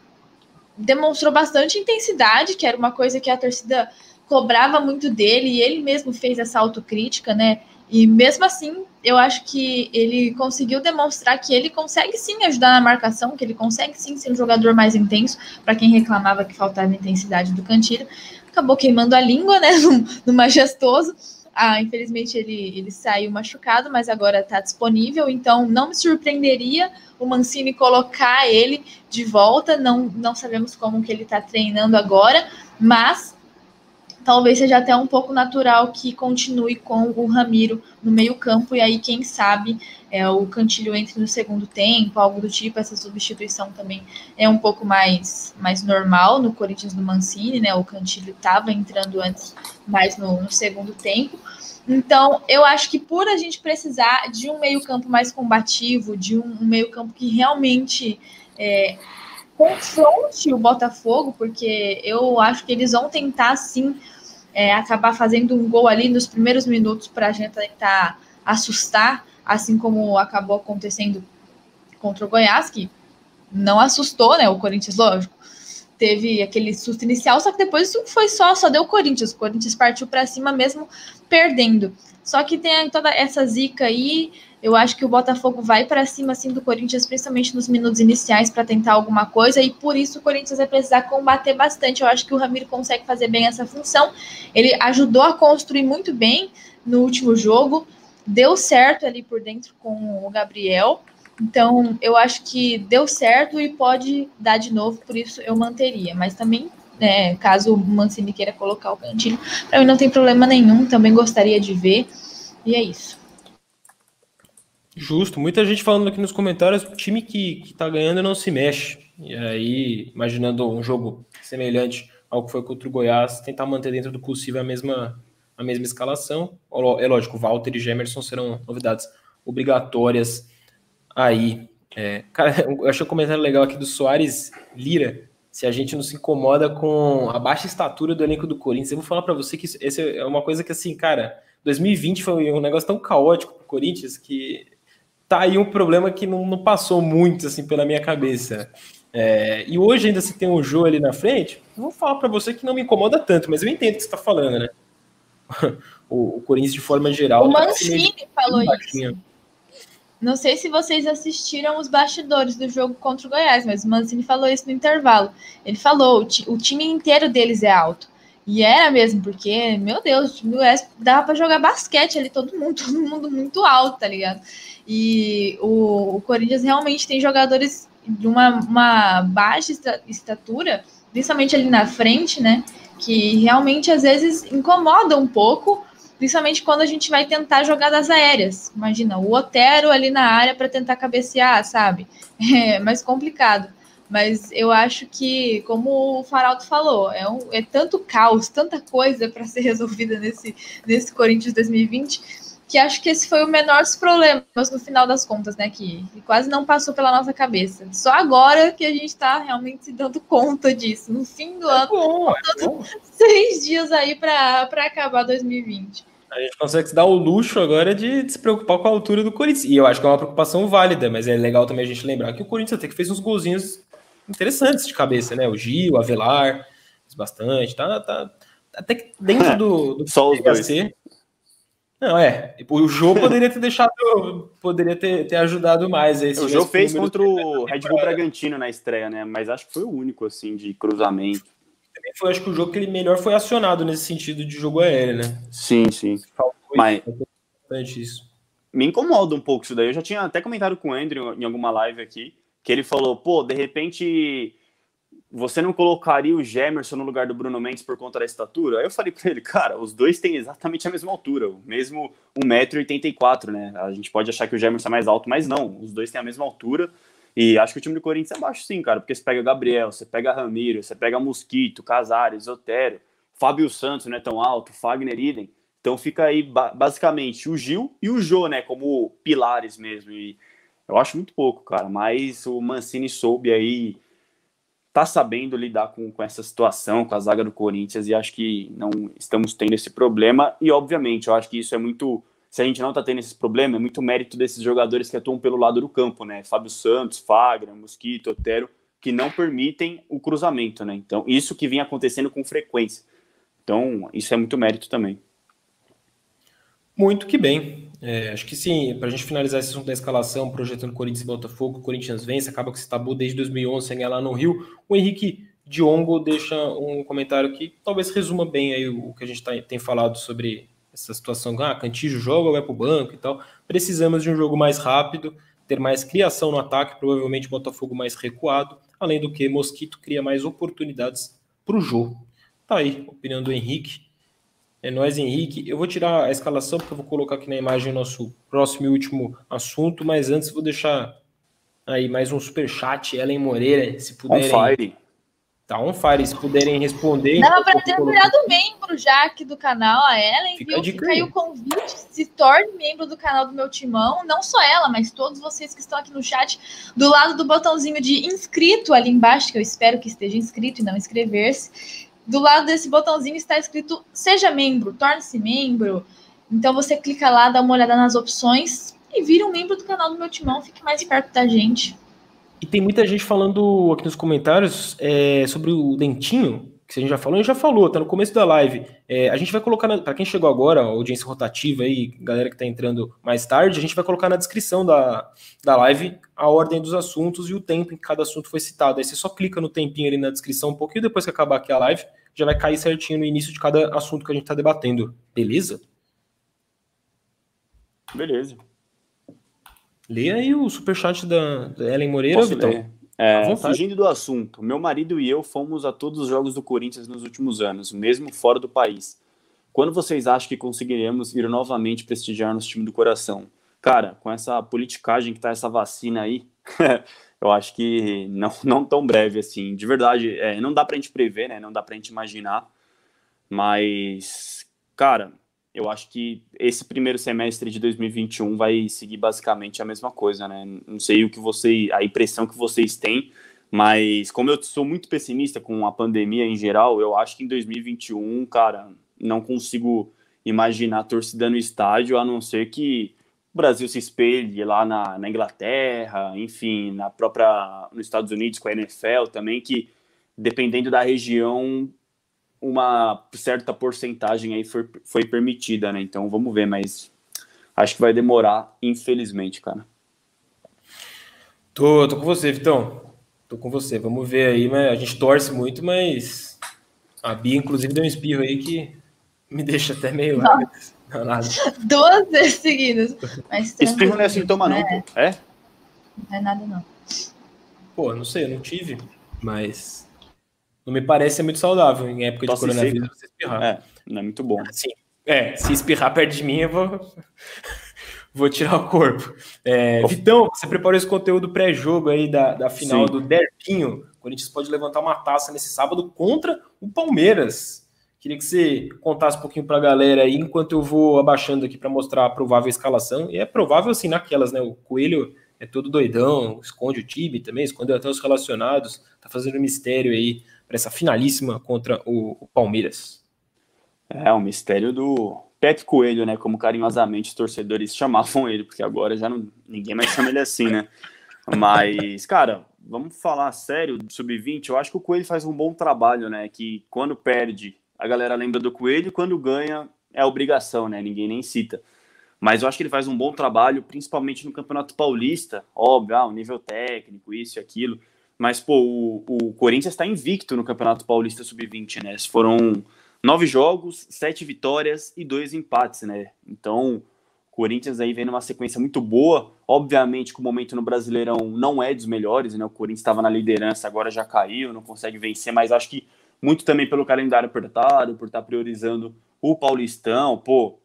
demonstrou bastante intensidade, que era uma coisa que a torcida cobrava muito dele, e ele mesmo fez essa autocrítica, né? E mesmo assim, eu acho que ele conseguiu demonstrar que ele consegue sim ajudar na marcação, que ele consegue sim ser um jogador mais intenso, para quem reclamava que faltava intensidade do Cantilho. Acabou queimando a língua, né, (laughs) no, no majestoso. Ah, infelizmente ele, ele saiu machucado, mas agora está disponível, então não me surpreenderia o Mancini colocar ele de volta. Não, não sabemos como que ele está treinando agora, mas talvez seja até um pouco natural que continue com o Ramiro no meio-campo, e aí, quem sabe, é, o Cantilho entre no segundo tempo, algo do tipo, essa substituição também é um pouco mais, mais normal no Corinthians do Mancini, né? O Cantilho estava entrando antes mais no, no segundo tempo. Então, eu acho que por a gente precisar de um meio-campo mais combativo, de um, um meio-campo que realmente é, confronte o Botafogo, porque eu acho que eles vão tentar sim é, acabar fazendo um gol ali nos primeiros minutos para a gente tentar assustar, assim como acabou acontecendo contra o Goiás, que não assustou, né? O Corinthians, lógico. Teve aquele susto inicial, só que depois isso foi só, só deu o Corinthians. O Corinthians partiu para cima mesmo perdendo. Só que tem toda essa zica aí Eu acho que o Botafogo vai para cima assim do Corinthians, principalmente nos minutos iniciais, para tentar alguma coisa, e por isso o Corinthians vai precisar combater bastante. Eu acho que o Ramiro consegue fazer bem essa função. Ele ajudou a construir muito bem no último jogo, deu certo ali por dentro com o Gabriel. Então, eu acho que deu certo e pode dar de novo, por isso eu manteria. Mas também, né, caso o Mancini queira colocar o Cantinho, para mim não tem problema nenhum, também gostaria de ver. E é isso. Justo. Muita gente falando aqui nos comentários, time que, que tá ganhando não se mexe. E aí, imaginando um jogo semelhante ao que foi contra o Goiás, tentar manter dentro do possível a mesma, a mesma escalação. É lógico, Walter e Gemerson serão novidades obrigatórias aí. É, cara, (laughs) eu achei um comentário legal aqui do Soares Lira. Se a gente não se incomoda com a baixa estatura do elenco do Corinthians, eu vou falar para você que isso, é uma coisa que, assim, cara, 2020 foi um negócio tão caótico pro Corinthians que tá aí um problema que não, não passou muito assim pela minha cabeça. É, e hoje ainda se tem um Jô ali na frente, vou falar para você que não me incomoda tanto, mas eu entendo o que você está falando, né? (laughs) o, o, Corinthians de forma geral. O tá Mancini tá falou isso. Não sei se vocês assistiram os bastidores do jogo contra o Goiás, mas o Mancini falou isso no intervalo. Ele falou: o, o time inteiro deles é alto. E era mesmo, porque, meu Deus, o time do Goiás dava para jogar basquete ali, todo mundo, (laughs) todo mundo muito alto, tá ligado? E o, o Corinthians realmente tem jogadores de uma, uma baixa estatura, principalmente ali na frente, né? Que realmente às vezes incomoda um pouco, principalmente quando a gente vai tentar jogadas aéreas. Imagina, o Otero ali na área para tentar cabecear, sabe? (laughs) É mais complicado. Mas eu acho que, como o Faraldo falou, é, um, é tanto caos, tanta coisa para ser (laughs) resolvida nesse, nesse Corinthians 2020 que acho que esse foi o menor dos problemas no final das contas, né? Que, que quase não passou pela nossa cabeça. Só agora que a gente está realmente se dando conta disso. No fim do é ano, bom, é bom. seis dias aí para acabar 2020. A gente consegue se dar o luxo agora de, de, se preocupar com a altura do Corinthians. E eu acho que é uma preocupação válida, mas é legal também a gente lembrar que o Corinthians até que fez uns golzinhos interessantes de cabeça, né? O Gil, o Avelar, bastante. Tá, tá, até que dentro do, do Só os dois. Não, é. O Jô poderia ter deixado, poderia ter, ter ajudado mais. Aí, o Jô fez contra o Red Bull Bragantino na estreia, né? Mas acho que foi o único, assim, de cruzamento. Também foi, acho que o jogo que ele melhor foi acionado nesse sentido de jogo aéreo, né? Sim, sim. Faltou Mas... isso. Me incomoda um pouco isso daí. Eu já tinha até comentado com o Andrew em alguma live aqui, que ele falou, pô, de repente você não colocaria o Gemerson no lugar do Bruno Mendes por conta da estatura? Aí eu falei para ele, cara, os dois têm exatamente a mesma altura, o mesmo 1,84m, né? A gente pode achar que o Gemerson é mais alto, mas não, os dois têm a mesma altura. E acho que o time do Corinthians é baixo sim, cara, porque você pega Gabriel, você pega Ramiro, você pega Mosquito, Casares, Otero, Fábio Santos não é tão alto, Fagner Idem. Então fica aí basicamente o Gil e o Jô, né, como pilares mesmo. E eu acho muito pouco, cara, mas o Mancini soube aí tá sabendo lidar com, com essa situação, com a zaga do Corinthians, e acho que não estamos tendo esse problema. E, obviamente, eu acho que isso é muito. Se a gente não tá tendo esse problema, é muito mérito desses jogadores que atuam pelo lado do campo, né? Fábio Santos, Fagner, Mosquito, Otero, que não permitem o cruzamento, né? Então, isso que vem acontecendo com frequência. Então, isso é muito mérito também. Muito que bem. É, acho que sim, para a gente finalizar esse assunto da escalação, projetando Corinthians e Botafogo, Corinthians vence, acaba com esse tabu desde 2011 sem ganhar lá no Rio. O Henrique Diongo deixa um comentário que talvez resuma bem aí o que a gente tá, tem falado sobre essa situação. Ah, Cantijo joga, vai para o banco e tal. Precisamos de um jogo mais rápido, ter mais criação no ataque, provavelmente Botafogo mais recuado, além do que Mosquito cria mais oportunidades para o jogo. Tá aí, opinião do Henrique. É nóis, Henrique. Eu vou tirar a escalação porque eu vou colocar aqui na imagem o nosso próximo e último assunto, mas antes vou deixar aí mais um super chat, Ellen Moreira, se puderem. On fire. Tá on fire, se puderem responder. Dava para ter virado membro já aqui do canal, a Ellen, Fica viu? Fica aí o convite, se torne membro do canal do meu timão, não só ela, mas todos vocês que estão aqui no chat, do lado do botãozinho de inscrito ali embaixo, que eu espero que esteja inscrito e não inscrever-se do lado desse botãozinho está escrito Seja membro, torne-se membro. Então você clica lá, dá uma olhada nas opções e vira um membro do canal do meu timão, fique mais perto da gente. E tem muita gente falando aqui nos comentários é, sobre o Dentinho, que a gente já falou, a gente já falou, tá no começo da live. É, a gente vai colocar, para quem chegou agora, audiência rotativa aí, galera que tá entrando mais tarde, a gente vai colocar na descrição da, da live a ordem dos assuntos e o tempo em que cada assunto foi citado. Aí você só clica no tempinho ali na descrição um pouquinho depois que acabar aqui a live, já vai cair certinho no início de cada assunto que a gente tá debatendo. Beleza? Beleza. Leia aí o superchat da, da Ellen Moreira, Posso Vitão. Ler? É, fugindo do assunto, meu marido e eu fomos a todos os jogos do Corinthians nos últimos anos, mesmo fora do país. Quando vocês acham que conseguiremos ir novamente prestigiar nosso time do coração? Cara, com essa politicagem que tá essa vacina aí, (laughs) eu acho que não, não tão breve assim. De verdade, é, não dá pra gente prever, né? Não dá pra gente imaginar. Mas, cara, eu acho que esse primeiro semestre de 2021 vai seguir basicamente a mesma coisa, né? Não sei o que você, a impressão que vocês têm, mas como eu sou muito pessimista com a pandemia em geral, eu acho que em 2021, cara, não consigo imaginar a torcida no estádio, a não ser que o Brasil se espelhe lá na, na Inglaterra, enfim, na própria nos Estados Unidos com a NFL também, que dependendo da região uma certa porcentagem aí foi, foi permitida, né? Então vamos ver, mas acho que vai demorar, infelizmente, cara. Tô, tô com você, Vitão. Tô com você. Vamos ver aí, mas a gente torce muito, mas a Bia, inclusive, deu um espirro aí que me deixa até meio. Não. Não, nada. Duas vezes seguidas. Mas espirro não é sintoma, não, é. pô. É? Não é nada, não. Pô, não sei, eu não tive, mas não me parece muito saudável em época Tosse de coronavírus você espirrar. É, não é muito bom. Sim. É, se espirrar perto de mim, eu vou, (laughs) vou tirar o corpo. É, Vitão, você preparou esse conteúdo pré-jogo aí da, da final Sim. do Derpinho. O Corinthians pode levantar uma taça nesse sábado contra o Palmeiras. Queria que você contasse um pouquinho para a galera aí, enquanto eu vou abaixando aqui para mostrar a provável escalação. E é provável, assim, naquelas, né? O Coelho é todo doidão, esconde o time também, esconde até os relacionados, tá fazendo mistério aí para essa finalíssima contra o, o, Palmeiras. É, o mistério do Pet Coelho, né? Como carinhosamente os torcedores (laughs) chamavam ele, porque agora já não, ninguém mais chama ele assim, né? Mas, cara, vamos falar sério do Sub-20. Eu acho que o Coelho faz um bom trabalho, né? Que quando perde, a galera lembra do Coelho, quando ganha, é obrigação, né? Ninguém nem cita. Mas eu acho que ele faz um bom trabalho, principalmente no Campeonato Paulista. Óbvio, ah, o nível técnico, isso e aquilo. Mas, pô, o, o Corinthians está invicto no Campeonato Paulista Sub-20, né? Foram nove jogos, sete vitórias e dois empates, né? Então, o Corinthians aí vem numa sequência muito boa. Obviamente que o momento no Brasileirão não é dos melhores, né? O Corinthians estava na liderança, agora já caiu, não consegue vencer, mas acho que muito também pelo calendário apertado, por estar tá priorizando o Paulistão. Pô,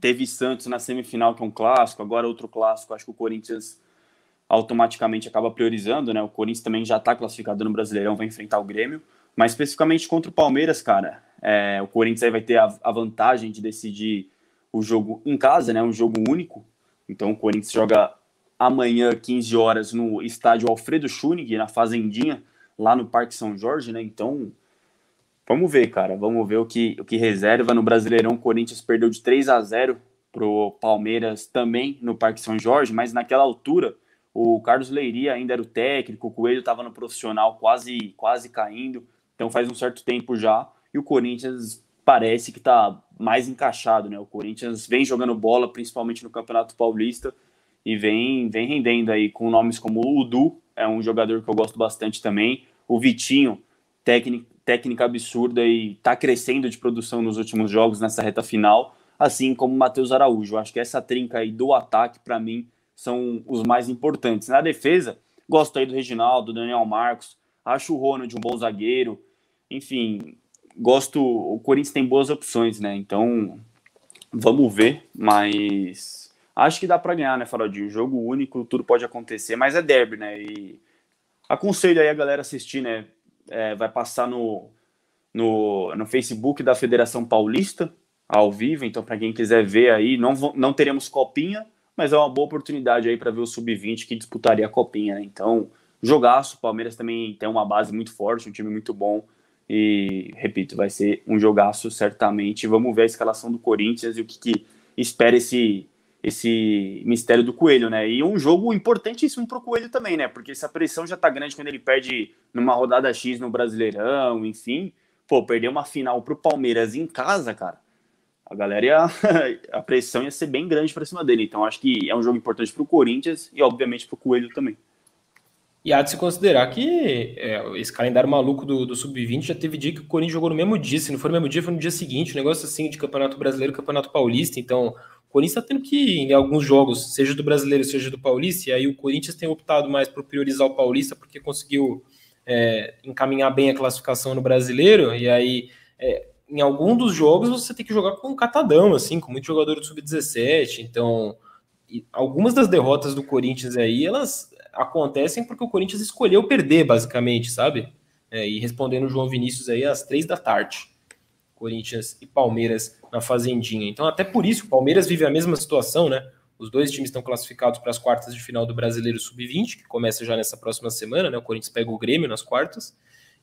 teve Santos na semifinal, que é um clássico, agora outro clássico. Acho que o Corinthians automaticamente acaba priorizando, né? O Corinthians também já está classificado no Brasileirão, vai enfrentar o Grêmio, mas especificamente contra o Palmeiras, cara, é, o Corinthians aí vai ter a, a, vantagem de decidir o jogo em casa, né? Um jogo único. Então o Corinthians joga amanhã, 15 horas, no estádio Alfredo Schunig, na Fazendinha, lá no Parque São Jorge, né? Então, vamos ver, cara. Vamos ver o que, o que reserva no Brasileirão. O Corinthians perdeu de 3 a 0 pro Palmeiras também no Parque São Jorge, mas naquela altura o Carlos Leiria ainda era o técnico, o Coelho estava no profissional quase, quase caindo, então faz um certo tempo já. E o Corinthians parece que está mais encaixado, né? O Corinthians vem jogando bola, principalmente no Campeonato Paulista, e vem, vem rendendo aí com nomes como o Udu, é um jogador que eu gosto bastante também. O Vitinho, técnica, técnica absurda e está crescendo de produção nos últimos jogos nessa reta final, assim como o Matheus Araújo. Acho que essa trinca aí do ataque, para mim, são os mais importantes. Na defesa, gosto aí do Reginaldo, do Daniel Marcos, acho o Ronald um bom zagueiro, enfim, gosto. O Corinthians tem boas opções, né? Então, vamos ver, mas acho que dá para ganhar, né, Faraldinho? Jogo único, tudo pode acontecer, mas é derby, né? E aconselho aí a galera assistir, né? É, vai passar no, no, no Facebook da Federação Paulista, ao vivo, então para quem quiser ver aí, não, não teremos copinha, mas é uma boa oportunidade aí para ver o sub-20 que disputaria a copinha, né? Então, jogaço, o Palmeiras também tem uma base muito forte, um time muito bom. E, repito, vai ser um jogaço certamente. Vamos ver a escalação do Corinthians e o que, que espera esse, esse mistério do Coelho, né? E um jogo importantíssimo para o Coelho também, né? Porque essa pressão já tá grande quando ele perde numa rodada X no Brasileirão, enfim. pô, perder uma final pro Palmeiras em casa, cara, a galera ia, (laughs) a pressão ia ser bem grande para cima dele. Então acho que é um jogo importante pro Corinthians e obviamente pro Coelho também. E há de se considerar que é, esse calendário maluco do, do Sub-20 já teve dia que o Corinthians jogou no mesmo dia. Se não for no mesmo dia, foi no dia seguinte. Um negócio assim de Campeonato Brasileiro Campeonato Paulista. Então, o Corinthians está tendo que ir em alguns jogos, seja do Brasileiro, seja do Paulista. E aí o Corinthians tem optado mais por priorizar o Paulista, porque conseguiu é, encaminhar bem a classificação no Brasileiro. E aí, é, em algum dos jogos, você tem que jogar com um catadão, assim, com muito jogador do Sub-17. Então, algumas das derrotas do Corinthians aí, elas acontecem porque o Corinthians escolheu perder, basicamente, sabe? É, e respondendo o João Vinícius aí às três da tarde. Corinthians e Palmeiras na Fazendinha. Então, até por isso, o Palmeiras vive a mesma situação, né? Os dois times estão classificados para as quartas de final do Brasileiro Sub-20, que começa já nessa próxima semana, né? O Corinthians pega o Grêmio nas quartas.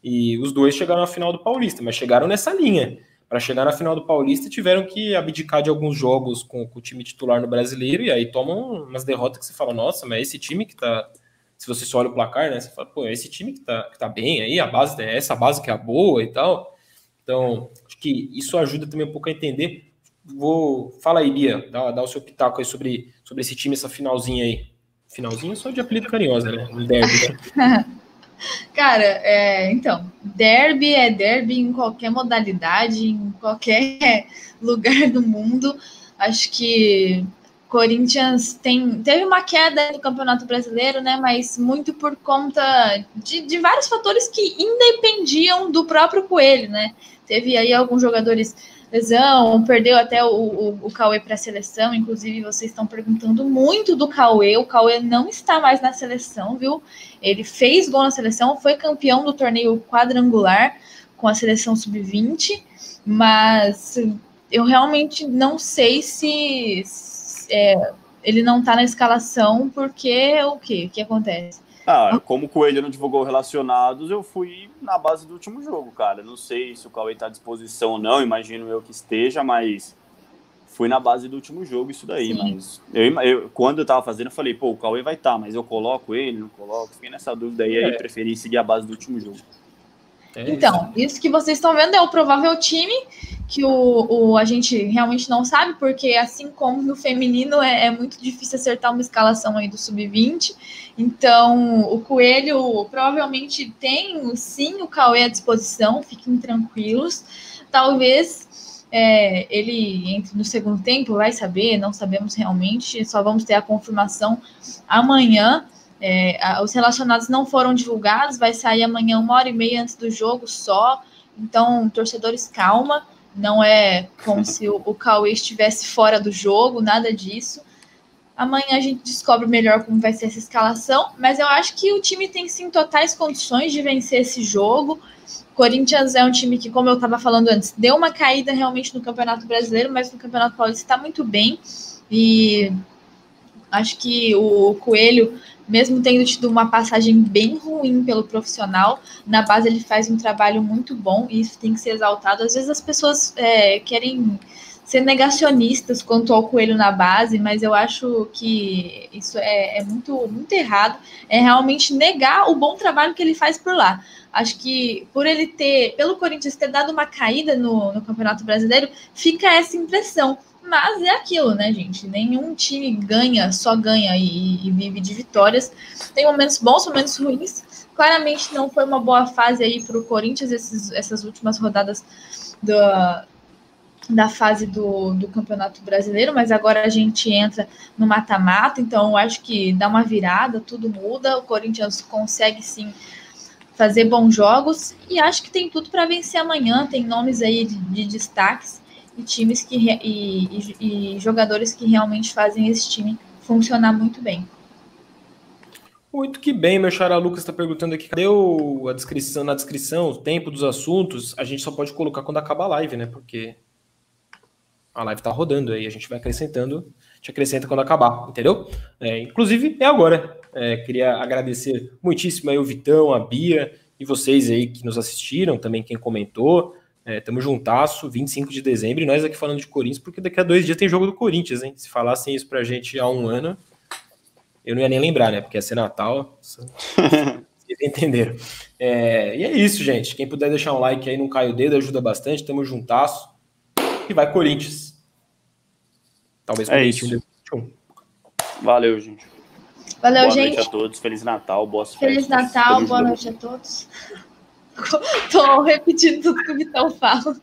E os dois chegaram à final do Paulista, mas chegaram nessa linha. Para chegar na final do Paulista, tiveram que abdicar de alguns jogos com, com, o time titular no brasileiro, e aí tomam umas derrotas que você fala, nossa, mas esse time que tá. Se você só olha o placar, né? Você fala, pô, esse time que tá, que tá bem aí, a base é essa base que é boa e tal. Então, acho que isso ajuda também um pouco a entender. Vou. Fala aí, Bia, dá, dá o seu pitaco aí sobre, sobre esse time, essa finalzinha aí. Finalzinho só de apelido carinhosa, né? Um derby, né? (laughs) Cara, é, então, derby é derby em qualquer modalidade, em qualquer (laughs) lugar do mundo. Acho que Corinthians tem, teve uma queda no Campeonato Brasileiro, né? Mas muito por conta de, de vários fatores que independiam do próprio Coelho, né? Teve aí alguns jogadores lesão, perdeu até o, o, o Cauê para a seleção. Inclusive, vocês estão perguntando muito do Cauê. O Cauê não está mais na seleção, viu? Ele fez gol na seleção, foi campeão do torneio quadrangular com a seleção sub-20, mas eu realmente não sei se é, ele não está na escalação porque o que? O que acontece? Ah, como o Coelho não divulgou relacionados, eu fui na base do último jogo, cara. Não sei se o Cauê está à disposição ou não, imagino eu que esteja, mas fui na base do último jogo isso daí. Sim. Mas eu, eu, quando eu tava fazendo, eu falei, pô, o Cauê vai estar, tá, mas eu coloco ele, não coloco. Fiquei nessa dúvida aí, é. aí preferi seguir a base do último jogo. É então, isso que vocês estão vendo é o provável time que o, o, a gente realmente não sabe, porque assim como no feminino é, é muito difícil acertar uma escalação aí do sub-20. Então, o Coelho provavelmente tem sim o Cauê à disposição, fiquem tranquilos. Talvez é, ele entre no segundo tempo, vai saber, não sabemos realmente, só vamos ter a confirmação amanhã. É, os relacionados não foram divulgados, vai sair amanhã uma hora e meia antes do jogo só. Então, torcedores, calma. Não é como se o, o Cauê estivesse fora do jogo, nada disso. Amanhã a gente descobre melhor como vai ser essa escalação, mas eu acho que o time tem sim totais condições de vencer esse jogo. Corinthians é um time que, como eu estava falando antes, deu uma caída realmente no Campeonato Brasileiro, mas no Campeonato Paulista está muito bem. E acho que o Coelho, mesmo tendo tido uma passagem bem ruim pelo profissional, na base ele faz um trabalho muito bom e isso tem que ser exaltado. Às vezes as pessoas é, querem ser negacionistas quanto ao coelho na base, mas eu acho que isso é, é, muito, muito errado. É realmente negar o bom trabalho que ele faz por lá. Acho que por ele ter, pelo Corinthians ter dado uma caída no, no Campeonato Brasileiro, fica essa impressão. Mas é aquilo, né, gente? Nenhum time ganha, só ganha e, e vive de vitórias. Tem momentos bons, momentos ruins. Claramente não foi uma boa fase aí para o Corinthians esses, essas últimas rodadas do, da fase do, do Campeonato Brasileiro, mas agora a gente entra no mata-mata, então acho que dá uma virada, tudo muda, o Corinthians consegue sim fazer bons jogos e acho que tem tudo para vencer amanhã, tem nomes aí de, de destaques e times que e, e, e jogadores que realmente fazem esse time funcionar muito bem. Muito que bem, meu xará Lucas está perguntando aqui, cadê o, a descrição, na descrição, o tempo dos assuntos, a gente só pode colocar quando acaba a live, né, porque a live tá rodando aí, a gente vai acrescentando, gente acrescenta quando acabar, entendeu? É, inclusive é agora. É, queria agradecer muitíssimo aí o Vitão, a Bia e vocês aí que nos assistiram, também quem comentou. É, tamo juntasso, 25 de dezembro, e nós aqui falando de Corinthians, porque daqui a dois dias tem jogo do Corinthians, hein? Se falassem isso pra gente há um ano, eu não ia nem lembrar, né? Porque ia ser Natal. Se (laughs) entenderam. É, e é isso, gente. Quem puder deixar um like aí, não cai o dedo, ajuda bastante. Tamo juntasso. E vai Corinthians. Talvez é isso. Valeu, gente. Valeu, boa gente. Boa noite a todos. Feliz Natal, boas Feliz festas. Natal, boa noite a todos. (laughs) Tô repetindo tudo que o Vitão fala.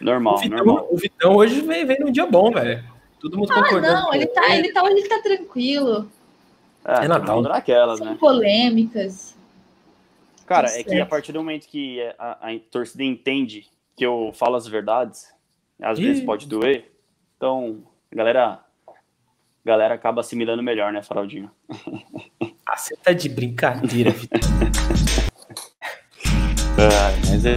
Normal, o Vitão, normal. O Vitão hoje vem, vem num dia bom, velho. Todo mundo ah, concordando. Não, ele tá, ele tá, ele tá tranquilo. É, é Natal. Naquelas, né? polêmicas. Cara, é que a partir do momento que a, a torcida entende que eu falo as verdades, às Ih. vezes pode doer. Então, galera, galera acaba assimilando melhor, né, Faraldinho? (laughs) Ah, você tá de brincadeira, Vitor. (laughs) ah, mas é.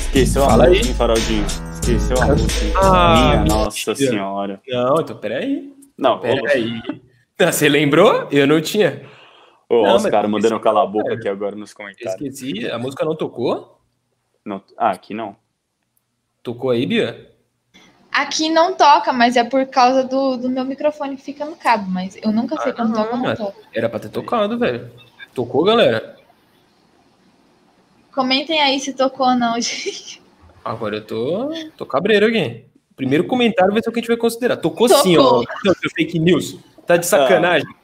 Esqueceu Fala a música, hein, Faraldinho? Esqueceu a música. Ah, minha nossa senhora. Não, então peraí. Não, peraí. Você lembrou? Eu não tinha. Ô, não, os caras mandando calar a boca aqui agora nos comentários. Esqueci, a música não tocou? Não, ah, aqui não. Tocou aí, Bia? Aqui não toca, mas é por causa do, do meu microfone que fica no cabo, mas eu nunca sei ah, quando toca ou não toca. Era pra ter tocado, velho. Tocou, galera? Comentem aí se tocou ou não, (laughs) gente. Agora eu tô, tô cabreiro aqui. Primeiro comentário vai ser o que a gente vai considerar. Tocou, tocou. sim, ó. Não, fake news. Tá de sacanagem. Ah.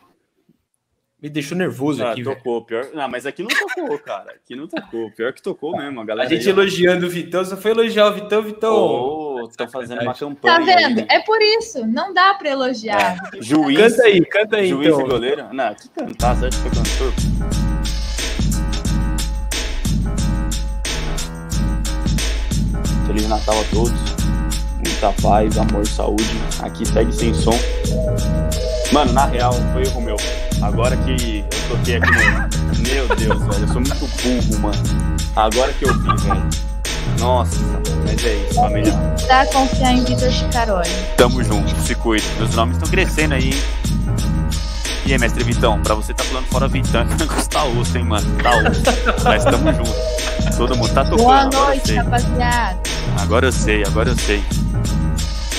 Me deixou nervoso ah, aqui, tocou, pior. Não, mas aqui não tocou, cara. Aqui não tocou. Pior que tocou mesmo, a galera. A gente aí, elogiando o Vitão, só foi elogiar o Vitão, Vitão. Oh, tá fazendo uma campanha. Tá vendo? Aí. É por isso. Não dá pra elogiar. É. Juiz. Canta aí, canta aí. Juiz então. e goleiro? Não, que cantar, certo que cantor. Feliz Natal a todos. Muita paz, amor, saúde. Aqui segue sem som. Mano, na real, foi erro meu. Agora que eu toquei aqui no. Meu Deus, velho, eu sou muito burro, mano. Agora que eu vi, velho. Nossa, mas é isso, família. Dá a confiar em Vitor Chicaroli. Tamo junto, se cuide. Meus nomes estão crescendo aí, hein? E aí, mestre Vitão, pra você tá falando fora Vitão, é negócio tá osso, hein, mano? Tá osso. Mas tamo junto. Todo mundo tá tocando. Boa noite, rapaziada. Agora eu sei, agora eu sei.